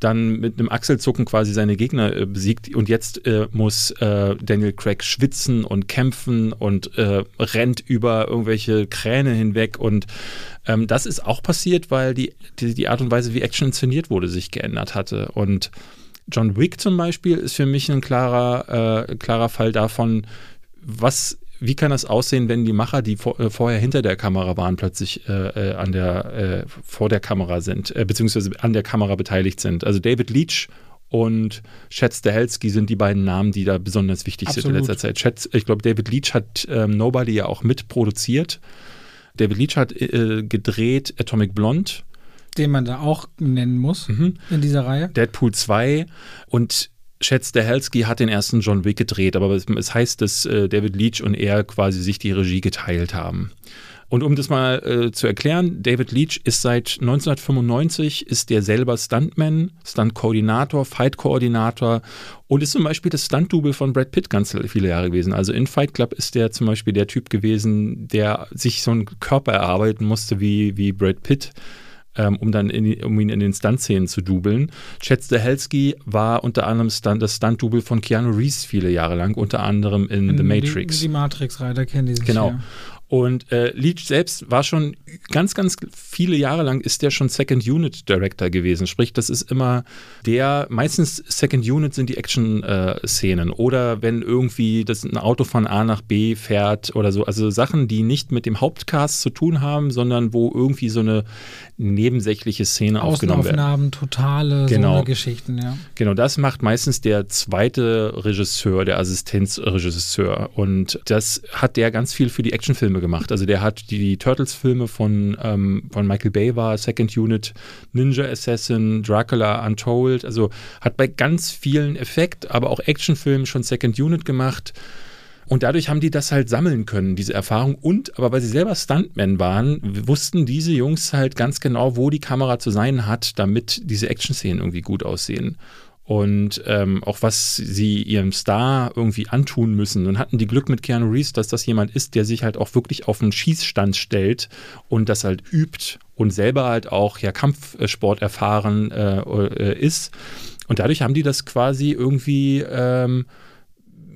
dann mit einem Achselzucken quasi seine Gegner äh, besiegt. Und jetzt äh, muss äh, Daniel Craig schwitzen und kämpfen und äh, rennt über irgendwelche Kräne hinweg. Und ähm, das ist auch passiert, weil die, die, die Art und Weise, wie Action inszeniert wurde, sich geändert hatte. Und John Wick zum Beispiel ist für mich ein klarer, äh, klarer Fall davon, was wie kann das aussehen, wenn die Macher, die vor, äh, vorher hinter der Kamera waren, plötzlich äh, äh an der, äh, vor der Kamera sind, äh, beziehungsweise an der Kamera beteiligt sind? Also David Leach und Chet Stahelski sind die beiden Namen, die da besonders wichtig Absolut. sind in letzter Zeit. Chet, ich glaube, David Leach hat ähm, Nobody ja auch mitproduziert. David Leach hat äh, gedreht Atomic Blonde den man da auch nennen muss mhm. in dieser Reihe. Deadpool 2 und Chad Stahelski hat den ersten John Wick gedreht, aber es heißt, dass äh, David Leach und er quasi sich die Regie geteilt haben. Und um das mal äh, zu erklären, David Leach ist seit 1995 ist der selber Stuntman, Stunt-Koordinator, Fight-Koordinator und ist zum Beispiel das Stunt-Double von Brad Pitt ganz viele Jahre gewesen. Also in Fight Club ist der zum Beispiel der Typ gewesen, der sich so einen Körper erarbeiten musste wie, wie Brad Pitt ähm, um dann in, um ihn in den Stunt-Szenen zu dubeln. Chad Stahelski war unter anderem Stunt, das Stunt-Double von Keanu Reeves viele Jahre lang, unter anderem in, in The Matrix. Die, die Matrix-Reiter kennen die sich Genau. Ja. Und äh, Leach selbst war schon ganz, ganz viele Jahre lang ist der schon Second Unit Director gewesen. Sprich, das ist immer der, meistens Second Unit sind die Action-Szenen äh, oder wenn irgendwie das ein Auto von A nach B fährt oder so. Also Sachen, die nicht mit dem Hauptcast zu tun haben, sondern wo irgendwie so eine nebensächliche Szene aufgenommen werden. Außenaufnahmen, totale so Genau. eine Geschichten, ja. Genau, das macht meistens der zweite Regisseur, der Assistenzregisseur. Und das hat der ganz viel für die Actionfilme gemacht. Also der hat die Turtles-Filme von, ähm, von Michael Bay war Second Unit, Ninja Assassin, Dracula Untold. Also hat bei ganz vielen Effekt, aber auch Actionfilmen schon Second Unit gemacht. Und dadurch haben die das halt sammeln können, diese Erfahrung. Und, aber weil sie selber Stuntmen waren, wussten diese Jungs halt ganz genau, wo die Kamera zu sein hat, damit diese Action-Szenen irgendwie gut aussehen. Und ähm, auch was sie ihrem Star irgendwie antun müssen. Und hatten die Glück mit Keanu Reeves, dass das jemand ist, der sich halt auch wirklich auf einen Schießstand stellt und das halt übt und selber halt auch ja Kampfsport erfahren äh, äh, ist. Und dadurch haben die das quasi irgendwie ähm,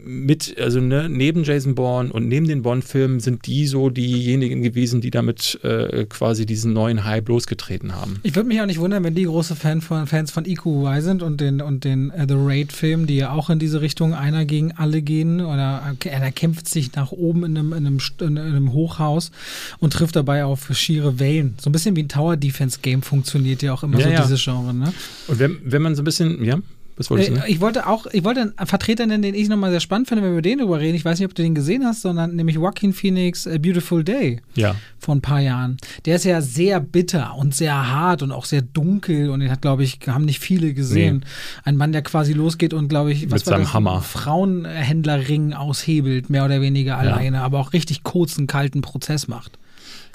mit, also ne, neben Jason Bourne und neben den Bond-Filmen sind die so diejenigen gewesen, die damit äh, quasi diesen neuen Hype losgetreten haben. Ich würde mich auch nicht wundern, wenn die große Fan von, Fans von EQY sind und den, und den äh, The Raid-Film, die ja auch in diese Richtung einer gegen alle gehen oder äh, einer kämpft sich nach oben in einem, in einem, in einem Hochhaus und trifft dabei auf schiere Wellen. So ein bisschen wie ein Tower-Defense-Game funktioniert ja auch immer Ja, so ja. dieses Genre, ne? Und wenn, wenn man so ein bisschen, ja, was wolltest du? Äh, ich wollte auch, ich wollte einen Vertreter nennen, den ich nochmal sehr spannend finde, wenn wir über den drüber reden. Ich weiß nicht, ob du den gesehen hast, sondern nämlich Joaquin Phoenix A Beautiful Day Ja. vor ein paar Jahren. Der ist ja sehr bitter und sehr hart und auch sehr dunkel und den hat, glaube ich, haben nicht viele gesehen. Ein Mann, der quasi losgeht und, glaube ich, was Mit war seinem das? Hammer. Frauenhändlerring aushebelt, mehr oder weniger alleine, aber auch richtig kurzen, kalten Prozess macht.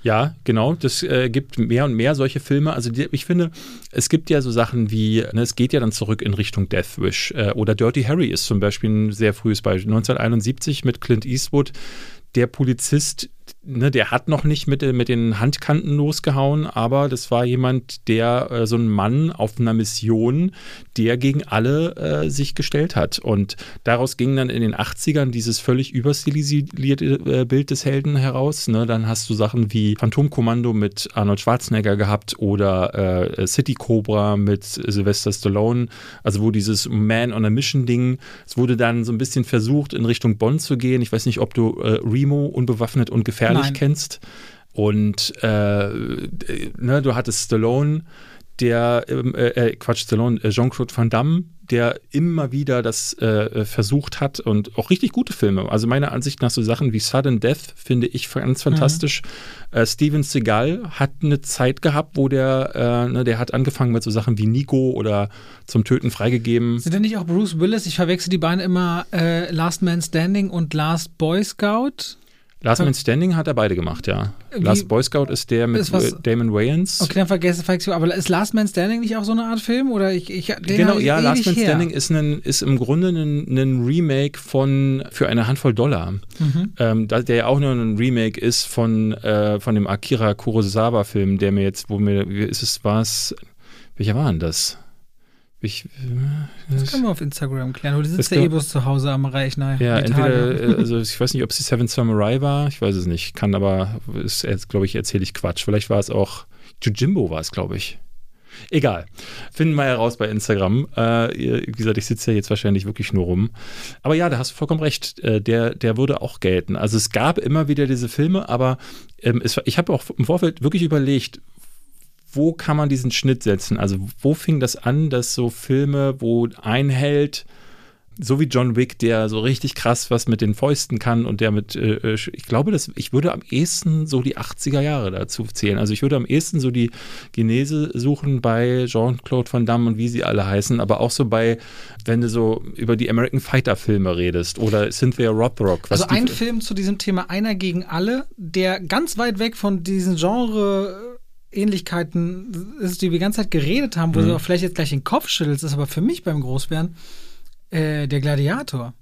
Ja, genau. Das äh, gibt mehr und mehr solche Filme. Also die, ich finde, es gibt ja so Sachen wie, ne, es geht ja dann zurück in Richtung Death Wish. Äh, oder Dirty Harry ist zum Beispiel ein sehr frühes Beispiel. 1971 mit Clint Eastwood. Der Polizist, ne, der hat noch nicht mit, äh, mit den Handkanten losgehauen, aber das war jemand, der, äh, so ein Mann auf einer Mission, der gegen alle äh, sich gestellt hat. Und daraus ging dann in den 80ern dieses völlig überstilisierte äh, Bild des Helden heraus. Ne? Dann hast du Sachen wie Phantomkommando mit Arnold Schwarzenegger gehabt oder äh, City Cobra mit Sylvester Stallone. Also wo dieses Man on a Mission Ding, es wurde dann so ein bisschen versucht, in Richtung Bond zu gehen. Ich weiß nicht, ob du äh, Remo unbewaffnet und gefährlich Nein. kennst. Und äh, ne, du hattest Stallone, der, ähm, äh, äh, Quatsch, Stallone, äh, Jean-Claude Van Damme, der immer wieder das äh, versucht hat und auch richtig gute Filme. Also meiner Ansicht nach so Sachen wie Sudden Death finde ich ganz fantastisch. Äh, Steven Seagal hat eine Zeit gehabt, wo der, äh, ne, der hat angefangen mit so Sachen wie Nico oder zum Töten freigegeben. Sind denn nicht auch Bruce Willis? Ich verwechsel die beiden immer äh, Last Man Standing und Last Boy Scout. Last Man Standing hat er beide gemacht, ja. Wie- Last Boy Scout ist der mit Ist was- Damon Wayans. Okay, dann vergesse ich. Aber ist Last Man Standing nicht auch so eine Art Film? Oder ich, ich Genau, ja, Last Man her. Standing ist, ein, ist im Grunde ein, ein Remake von für eine Handvoll Dollar. Mhm. Ähm, der ja auch nur ein Remake ist von, äh, von dem Akira Kurosawa-Film, der mir jetzt, wo mir, wie ist es, war es, welcher war denn das? Ich, Das können wir auf Instagram klären. Das sitzt der können- Ebus zu Hause am Rechner? ja, entweder, äh, also ich weiß nicht, ob es die Seven Samurai war, ich weiß es nicht, kann aber, ist jetzt, glaube ich, erzähle ich Quatsch. Vielleicht war es auch, Jujimbo war es, glaube ich. Egal. Finden wir heraus bei Instagram. Äh, wie gesagt, ich sitze ja jetzt wahrscheinlich wirklich nur rum. Aber ja, da hast du vollkommen recht. Äh, der, der würde auch gelten. Also es gab immer wieder diese Filme, aber ähm, es, ich habe auch im Vorfeld wirklich überlegt, wo kann man diesen Schnitt setzen? Also wo fing das an, dass so Filme, wo ein Held so wie John Wick, der so richtig krass was mit den Fäusten kann und der mit, äh, äh, ich glaube, dass ich würde am ehesten so die 80er Jahre dazu zählen. Also ich würde am ehesten so die Genese suchen bei Jean-Claude Van Damme und wie sie alle heißen, aber auch so bei, wenn du so über die American Fighter Filme redest oder Cynthia Rothrock. Also ein Film zu diesem Thema Einer gegen alle, der ganz weit weg von diesen Genre-Ähnlichkeiten ist, die wir die ganze Zeit geredet haben, wo Mhm. du auch vielleicht jetzt gleich den Kopf schüttelst, ist aber für mich beim Großbären äh, der Gladiator.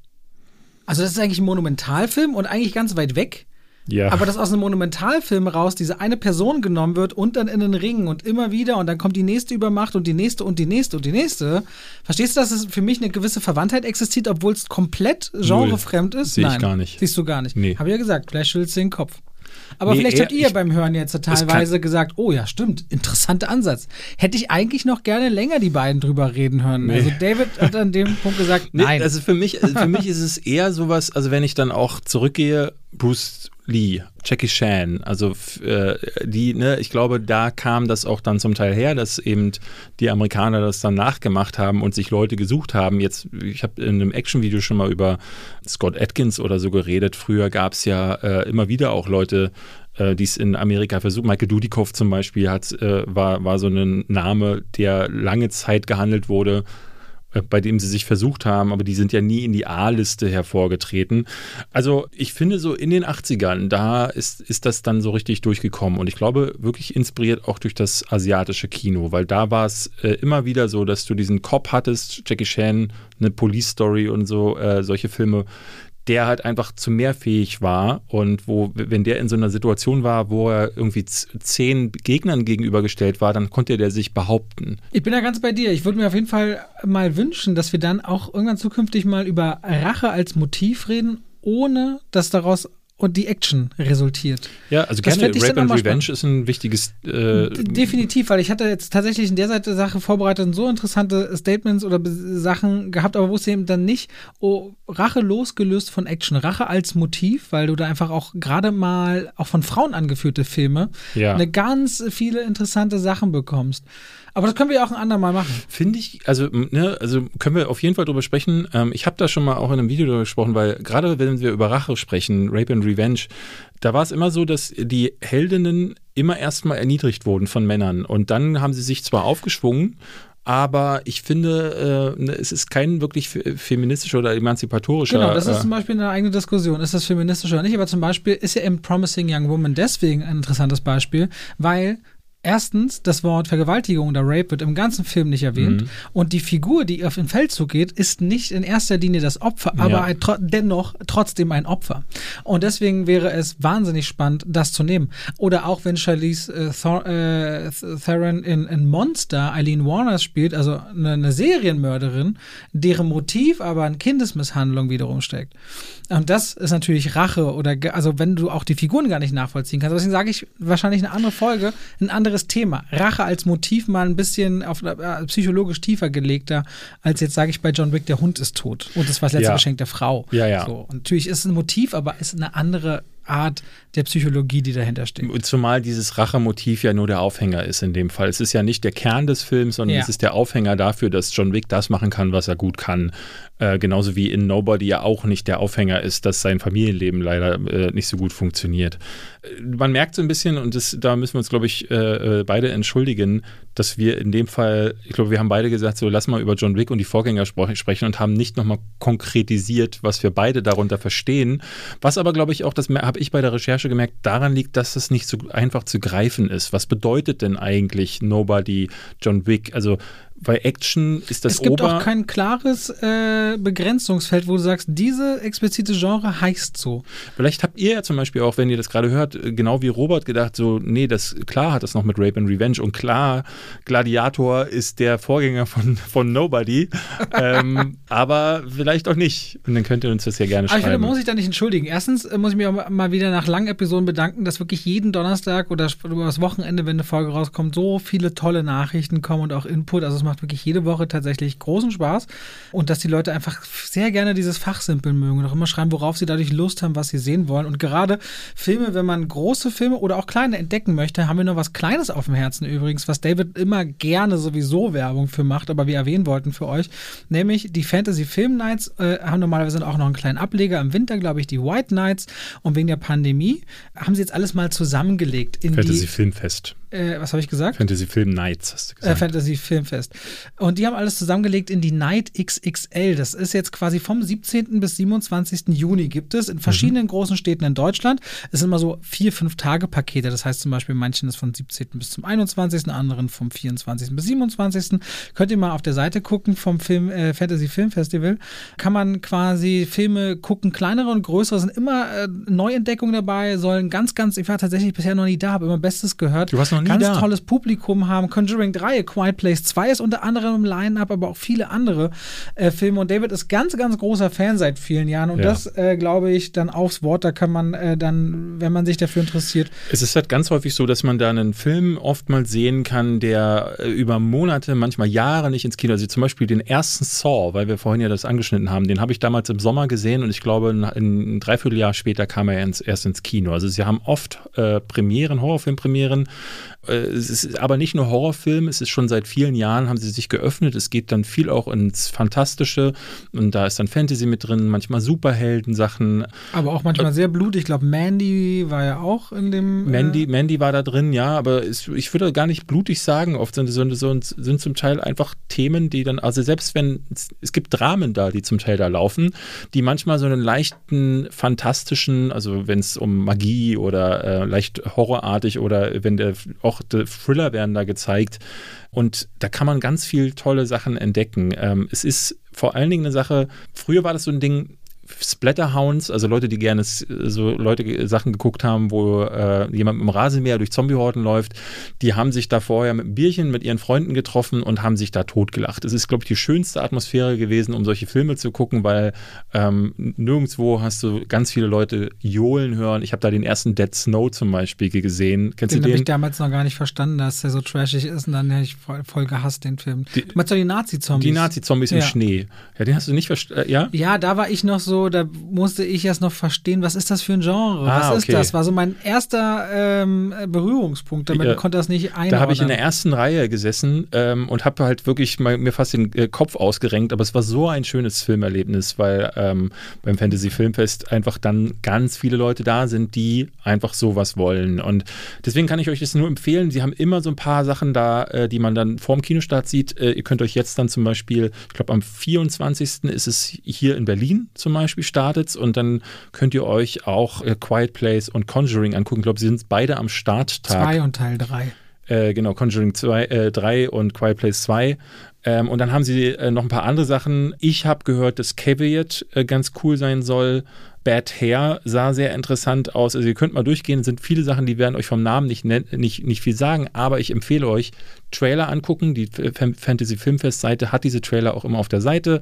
Also das ist eigentlich ein Monumentalfilm und eigentlich ganz weit weg Ja. Aber dass aus einem Monumentalfilm raus diese eine Person genommen wird und dann in den Ring und immer wieder und dann kommt die nächste Übermacht und die nächste und die nächste und die nächste. Verstehst du, dass es für mich eine gewisse Verwandtheit existiert, obwohl es komplett genrefremd ist? Sehe ich Nein. gar nicht. Siehst du gar nicht. Nee. Habe ja gesagt, vielleicht schüttelst du den Kopf. Aber Nee, vielleicht habt ihr beim Hören jetzt teilweise gesagt, oh ja, stimmt, interessanter Ansatz. Hätte ich eigentlich noch gerne länger die beiden drüber reden hören. Also David hat an dem Punkt gesagt, Nee, nein. Also für mich, für mich ist es eher sowas, also wenn ich dann auch zurückgehe, Bruce Lee, Jackie Chan, also äh, die, ne, ich glaube, da kam das auch dann zum Teil her, dass eben die Amerikaner das dann nachgemacht haben und sich Leute gesucht haben. Jetzt, ich habe in einem Actionvideo schon mal über Scott Atkins oder so geredet. Früher gab es ja äh, immer wieder auch Leute, äh, die es in Amerika versucht. Michael Dudikoff zum Beispiel hat, äh, war, war so ein Name, der lange Zeit gehandelt wurde, bei dem sie sich versucht haben, aber die sind ja nie in die A-Liste hervorgetreten. Also ich finde so in den 80ern, da ist, ist das dann so richtig durchgekommen und ich glaube wirklich inspiriert auch durch das asiatische Kino, weil da war es äh, immer wieder so, dass du diesen Cop hattest, Jackie Chan, eine Police Story und so, äh, solche Filme, der halt einfach zu mehr fähig war und wo, wenn der in so einer Situation war, wo er irgendwie zehn Gegnern gegenübergestellt war, dann konnte der sich behaupten. Ich bin da ganz bei dir. Ich würde mir auf jeden Fall mal wünschen, dass wir dann auch irgendwann zukünftig mal über Rache als Motiv reden, ohne dass daraus und die Action resultiert. Ja, also Das gerne. Rape and Revenge ist ein wichtiges. Äh, Definitiv, weil ich hatte jetzt tatsächlich in der Seite Sache vorbereitet und so interessante Statements oder Sachen gehabt, aber wo es eben dann nicht oh, Rache losgelöst von Action, Rache als Motiv, weil du da einfach auch gerade mal auch von Frauen angeführte Filme Ja. eine ganz viele interessante Sachen bekommst. Aber das können wir ja auch ein andermal machen. Finde ich, also, ne, also können wir auf jeden Fall drüber sprechen. Ähm, ich habe da schon mal auch in einem Video drüber gesprochen, weil gerade wenn wir über Rache sprechen, Rape and Revenge, da war es immer so, dass die Heldinnen immer erstmal erniedrigt wurden von Männern und dann haben sie sich zwar aufgeschwungen, aber ich finde, äh, ne, es ist kein wirklich fe- feministischer oder emanzipatorischer. Genau, das ist äh, zum Beispiel eine eigene Diskussion. Ist das feministisch oder nicht? Aber zum Beispiel ist ja im Promising Young Woman deswegen ein interessantes Beispiel, weil erstens das Wort Vergewaltigung oder Rape wird im ganzen Film nicht erwähnt Mhm. und die Figur, die auf den Feldzug geht, ist nicht in erster Linie das Opfer, aber Ja. ein, tro dennoch trotzdem ein Opfer. Und deswegen wäre es wahnsinnig spannend, das zu nehmen. Oder auch wenn Charlize äh, Thor äh, Th- Theron in, in Monster Eileen Warner spielt, also eine, eine Serienmörderin, deren Motiv aber an Kindesmisshandlung wiederum steckt. Und das ist natürlich Rache oder also wenn du auch die Figuren gar nicht nachvollziehen kannst. Deswegen sage ich wahrscheinlich eine andere Folge, ein anderes Thema. Rache als Motiv mal ein bisschen auf äh, psychologisch tiefer gelegter, als jetzt sage ich bei John Wick, der Hund ist tot und das war das letzte Ja. Geschenk der Frau. Ja, ja. So, und natürlich ist es ein Motiv, aber ist eine andere Art der Psychologie, die dahinter steht. Zumal dieses Rachemotiv ja nur der Aufhänger ist in dem Fall. Es ist ja nicht der Kern des Films, sondern Ja. es ist der Aufhänger dafür, dass John Wick das machen kann, was er gut kann. Äh, genauso wie in Nobody ja auch nicht der Aufhänger ist, dass sein Familienleben leider äh, nicht so gut funktioniert. Äh, Man merkt so ein bisschen, und das, da müssen wir uns, glaube ich, äh, äh, beide entschuldigen, dass wir in dem Fall, ich glaube, wir haben beide gesagt, so lass mal über John Wick und die Vorgänger sprechen und haben nicht nochmal konkretisiert, was wir beide darunter verstehen. Was aber, glaube ich, auch, das habe ich bei der Recherche gemerkt, daran liegt, dass es nicht so einfach zu greifen ist. Was bedeutet denn eigentlich Nobody, John Wick? Also bei Action ist das es gibt Ober auch kein klares äh, Begrenzungsfeld, wo du sagst, diese explizite Genre heißt so. Vielleicht habt ihr ja zum Beispiel auch, wenn ihr das gerade hört, genau wie Robert gedacht, so, nee, das klar hat das noch mit Rape and Revenge und klar, Gladiator ist der Vorgänger von, von Nobody, ähm, aber vielleicht auch nicht. Und dann könnt ihr uns das ja gerne Aber ich finde, schreiben. man muss sich da nicht entschuldigen. Erstens äh, muss ich mich auch mal wieder nach langen Episoden bedanken, dass wirklich jeden Donnerstag oder über das Wochenende, wenn eine Folge rauskommt, so viele tolle Nachrichten kommen und auch Input. Also es macht wirklich jede Woche tatsächlich großen Spaß. Und dass die Leute einfach sehr gerne dieses Fachsimpeln mögen und auch immer schreiben, worauf sie dadurch Lust haben, was sie sehen wollen. Und gerade Filme, wenn man große Filme oder auch kleine entdecken möchte, haben wir noch was Kleines auf dem Herzen übrigens, was David immer gerne sowieso Werbung für macht, aber wir erwähnen wollten für euch. Nämlich die Fantasy Film Nights äh, haben normalerweise auch noch einen kleinen Ableger. Im Winter, glaube ich, die White Nights. Und wegen der Pandemie haben sie jetzt alles mal zusammengelegt in Fantasy Filmfest. Äh, was habe ich gesagt? Fantasy Film Nights, hast du Äh, gesagt. Fantasy Filmfest. Und die haben alles zusammengelegt in die Night XXL. Das ist jetzt quasi vom 17. bis 27. Juni gibt es in verschiedenen großen Städten in Deutschland. Es sind immer so vier, fünf Tage Pakete. Das heißt zum Beispiel, manchen ist von 17. bis zum 21., anderen vom 24. bis 27. Könnt ihr mal auf der Seite gucken vom Film, äh, Fantasy Film Festival. Kann man quasi Filme gucken, kleinere und größere, sind immer äh, Neuentdeckungen dabei, sollen ganz, ganz, ich war tatsächlich bisher noch nie da, habe immer Bestes gehört. Du warst noch nie ganz da? tolles Publikum haben. Conjuring 3, A Quiet Place 2 ist unter anderem im Line-Up, aber auch viele andere äh, Filme. Und David ist ganz, ganz großer Fan seit vielen Jahren. Und Ja. das, äh, glaube ich, dann aufs Wort. Da kann man äh, dann, wenn man sich dafür interessiert, Es ist halt ganz häufig so, dass man da einen Film oftmals sehen kann, der äh, über Monate, manchmal Jahre nicht ins Kino, also zum Beispiel den ersten Saw, weil wir vorhin ja das angeschnitten haben, den habe ich damals im Sommer gesehen und ich glaube, ein, ein Dreivierteljahr später kam er ins, erst ins Kino. Also sie haben oft äh, Premieren, Horrorfilmpremieren. Äh, es ist aber nicht nur Horrorfilm, es ist schon seit vielen Jahren haben sie sich geöffnet. Es geht dann viel auch ins Fantastische und da ist dann Fantasy mit drin, manchmal Superhelden-Sachen. aber auch manchmal sehr blutig. Ich glaube, Mandy war ja auch in dem. Mandy, Äh, Mandy war da drin, ja, aber es, ich würde gar nicht blutig sagen. Oft sind, so, sind zum Teil einfach Themen, die dann, also selbst wenn, es, es gibt Dramen da, die zum Teil da laufen, die manchmal so einen leichten, fantastischen, also wenn es um Magie oder äh, leicht horrorartig oder wenn der, auch die Thriller werden da gezeigt. Und da kann man ganz viel tolle Sachen entdecken. Ähm, es ist vor allen Dingen eine Sache, früher war das so ein Ding, Splatterhounds, also Leute, die gerne so Leute Sachen geguckt haben, wo äh, jemand mit dem Rasenmäher durch Zombiehorden läuft, die haben sich da vorher mit einem Bierchen mit ihren Freunden getroffen und haben sich da totgelacht. Es ist, glaube ich, die schönste Atmosphäre gewesen, um solche Filme zu gucken, weil ähm, nirgendwo hast du ganz viele Leute johlen hören. Ich habe da den ersten Dead Snow zum Beispiel gesehen. Kennst den du habe den? ich damals noch gar nicht verstanden, dass der so trashig ist und dann hätte ich voll, voll gehasst, den Film. du meinst doch die Nazi-Zombies? Die Nazi-Zombies im Ja. Schnee. Ja, den hast du nicht verstanden. Ja? Ja, da war ich noch so, da musste ich erst noch verstehen, was ist das für ein Genre? Ah, was ist okay. das? War so mein erster ähm, Berührungspunkt, damit Ja. ich konnte das nicht einordnen. Da habe ich in der ersten Reihe gesessen ähm, und habe halt wirklich mal, mir fast den äh, Kopf ausgerenkt, aber es war so ein schönes Filmerlebnis, weil ähm, beim Fantasy Filmfest einfach dann ganz viele Leute da sind, die einfach sowas wollen. Und deswegen kann ich euch das nur empfehlen. Sie haben immer so ein paar Sachen da, äh, die man dann vorm Kinostart sieht. Äh, ihr könnt euch jetzt dann zum Beispiel, ich glaube am 24. ist es hier in Berlin zum Beispiel startet und dann könnt ihr euch auch äh, Quiet Place und Conjuring angucken. Ich glaube, sie sind beide am Starttag. Zwei und Teil drei. Äh, genau, Conjuring 2, äh, 3 und Quiet Place 2. Ähm, und dann haben sie äh, noch ein paar andere Sachen. Ich habe gehört, dass Caveat äh, ganz cool sein soll. Bad Hair sah sehr interessant aus. Also ihr könnt mal durchgehen, es sind viele Sachen, die werden euch vom Namen nicht, nicht, nicht viel sagen, aber ich empfehle euch, Trailer angucken. Die Fantasy Filmfest Seite hat diese Trailer auch immer auf der Seite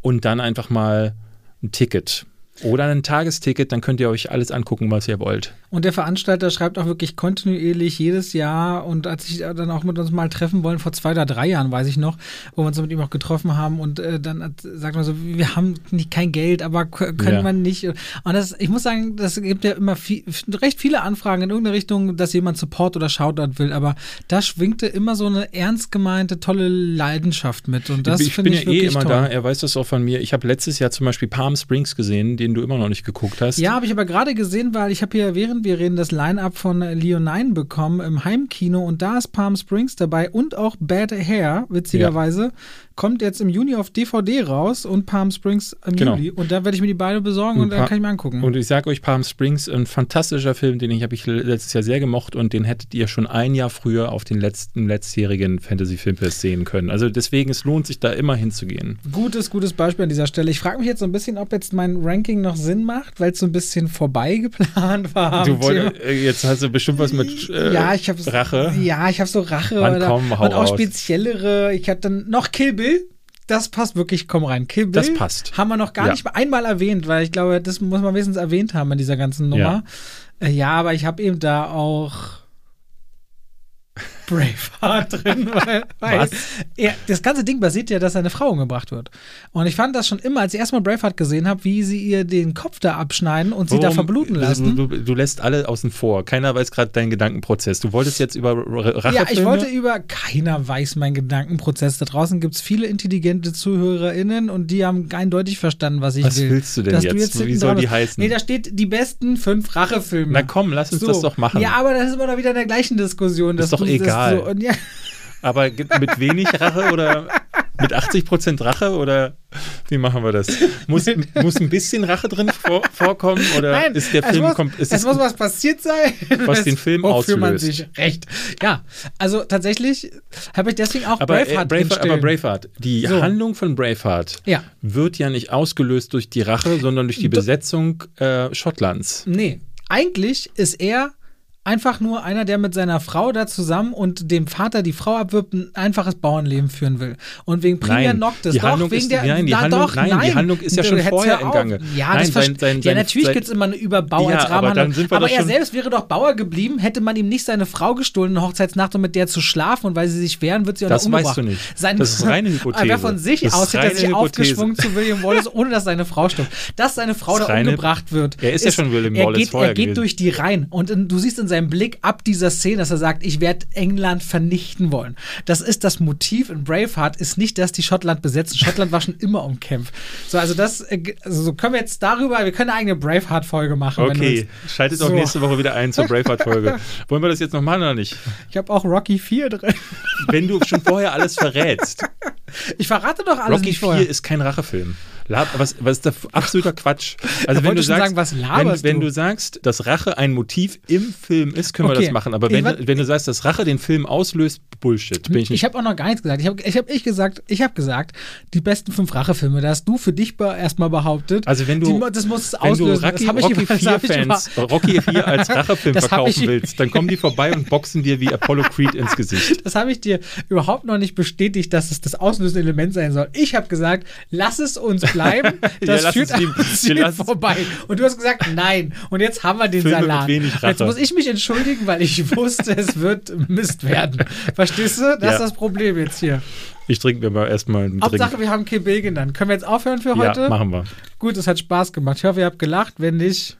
und dann einfach mal ein Ticket. Oder ein Tagesticket, dann könnt ihr euch alles angucken, was ihr wollt. Und der Veranstalter schreibt auch wirklich kontinuierlich jedes Jahr. Und als ich dann auch mit uns mal treffen wollen, vor zwei oder drei Jahren, weiß ich noch, wo wir uns mit ihm auch getroffen haben. Und äh, dann hat- sagt man so, wir haben nicht kein Geld, aber können Ja. wir nicht. Und das, ich muss sagen, das gibt ja immer viel, recht viele Anfragen in irgendeine Richtung, dass jemand Support oder Shoutout will. Aber da schwingte immer so eine ernst gemeinte, tolle Leidenschaft mit. Und das ich finde bin ich ja eh immer toll. da, er weiß das auch von mir. Ich habe letztes Jahr zum Beispiel Palm Springs gesehen, den du immer noch nicht geguckt hast. Ja, habe ich aber gerade gesehen, weil ich habe hier, während wir reden, das Line-Up von Leonine bekommen im Heimkino und da ist Palm Springs dabei und auch Bad Hair, witzigerweise. Kommt jetzt im Juni auf DVD raus und Palm Springs im Genau. Juli. Und da werde ich mir die beide besorgen und, Und dann kann ich mir angucken. Und ich sage euch, Palm Springs, ein fantastischer Film, den ich habe ich letztes Jahr sehr gemocht und den hättet ihr schon ein Jahr früher auf den letzten letztjährigen Fantasy Filmfest sehen können. Also deswegen, es lohnt sich da immer hinzugehen. Gutes, gutes Beispiel an dieser Stelle. Ich frage mich jetzt so ein bisschen, ob jetzt mein Ranking noch Sinn macht, weil es so ein bisschen vorbei geplant war. Du wolltest, äh, jetzt hast du bestimmt was mit äh, ja, ich Rache. Ja, ich habe so Rache Mann, oder, komm, hau und auch raus. speziellere. Ich hatte dann noch Kill Bill. Das passt wirklich, komm rein. Kill Bill Das passt. haben wir noch gar Ja. nicht einmal erwähnt, weil ich glaube, das muss man wenigstens erwähnt haben in dieser ganzen Nummer. Ja, äh, ja aber ich habe eben da auch Braveheart drin, weil, weil er, das ganze Ding basiert ja, dass seine Frau umgebracht wird. Und ich fand das schon immer, als ich erstmal Braveheart gesehen habe, wie sie ihr den Kopf da abschneiden und sie da verbluten lassen. Du, du, du, lässt alle außen vor. Keiner weiß gerade deinen Gedankenprozess. Du wolltest jetzt über Rachefilme? Ja, ich wollte über, keiner weiß meinen Gedankenprozess. Da draußen gibt es viele intelligente ZuhörerInnen und die haben eindeutig verstanden, was ich was will. Was willst du denn Dass jetzt? Du Wie soll die heißen? Nee, da steht die besten fünf Rachefilme. Na komm, lass uns so. das doch machen. Ja, aber das ist immer noch wieder in der gleichen Diskussion. Ist doch egal. So, ja. Aber mit wenig Rache oder mit 80% Rache oder wie machen wir das? Muss, muss ein bisschen Rache drin vor, vorkommen oder Nein, ist der Film es muss, kommt, ist es muss was passiert sein, was den Film auslöst. man sich recht. Ja, also tatsächlich habe ich deswegen auch aber, Braveheart, äh, Braveheart aber Braveheart, die so. Handlung von Braveheart ja. wird ja nicht ausgelöst durch die Rache, sondern durch die Besetzung äh, Schottlands. Nee, eigentlich ist er einfach nur einer, der mit seiner Frau da zusammen und dem Vater die Frau abwirbt, ein einfaches Bauernleben führen will. Und wegen nein, Noctis, die doch, Handlung wegen ist, der, nein, die na, Handlung, doch, nein, nein, die Handlung ist ja schon vorher im Gange. Ja, nein, das sein, sein, ja natürlich gibt es immer einen Überbau ja, als aber, Rahmenhandlung. Aber doch er selbst wäre doch Bauer geblieben, hätte man ihm nicht seine Frau gestohlen in Hochzeitsnacht, um mit der zu schlafen und weil sie sich wehren, wird sie auch das noch umgebracht. weißt du nicht. Sein, das ist reine Hypothese. Er von sich das aus hätte er sich Hypothese. aufgeschwungen zu William Wallace, ohne dass seine Frau stirbt. Dass seine Frau das da umgebracht wird. Er ist, ja schon William Wallace vorher Er geht durch die Reihen und in, du siehst in seinem Blick ab dieser Szene, dass er sagt, ich werde England vernichten wollen. Das ist das Motiv in Braveheart, ist nicht, dass die Schottland besetzen. Schottland war schon immer umkämpft. So, also das, also so können wir jetzt darüber, wir können eine eigene Braveheart-Folge machen. Okay, schaltet so. auch nächste Woche wieder ein zur Braveheart-Folge. Wollen wir das jetzt noch machen oder nicht? Ich habe auch Rocky 4 drin. Wenn du schon vorher alles verrätst. Ich verrate doch alles Rocky nicht 4 vorher. ist kein Rachefilm. Was, was ist da absoluter Quatsch? Also da wenn du sagst, sagen, was wenn, wenn du? sagst, dass Rache ein Motiv im Film ist, können okay. wir das machen. Aber wenn, wenn du sagst, dass Rache den Film auslöst, Bullshit. Bin ich ich habe auch noch gar nichts gesagt. Ich habe ich hab ich gesagt, ich habe gesagt, die besten fünf Rachefilme, da hast du für dich erstmal behauptet. Also wenn du, die, das muss wenn auslösen. du Rocky, das Rocky ich, 4 Fans, Rocky 4 als Rachefilm verkaufen ich- willst, dann kommen die vorbei und boxen dir wie Apollo Creed ins Gesicht. Das habe ich dir überhaupt noch nicht bestätigt, dass es das auslösende Element sein soll. Ich habe gesagt, lass es uns bleiben. Das Ja, lass führt am Ziel vorbei. Und du hast gesagt, nein. Und jetzt haben wir den Filme Salat. Jetzt muss ich mich entschuldigen, weil ich wusste, es wird Mist werden. Verstehst du? Das Ja. ist das Problem jetzt hier. Ich trinke mir mal erstmal einen Drink. Hauptsache, wir haben KB genannt. Können wir jetzt aufhören für heute? Ja, machen wir. Gut, es hat Spaß gemacht. Ich hoffe, ihr habt gelacht. Wenn nicht,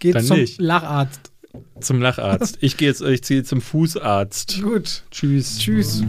geht Dann zum nicht. Lacharzt. Zum Lacharzt. Ich gehe jetzt, ich ziehe zum Fußarzt. Gut. Tschüss. Tschüss.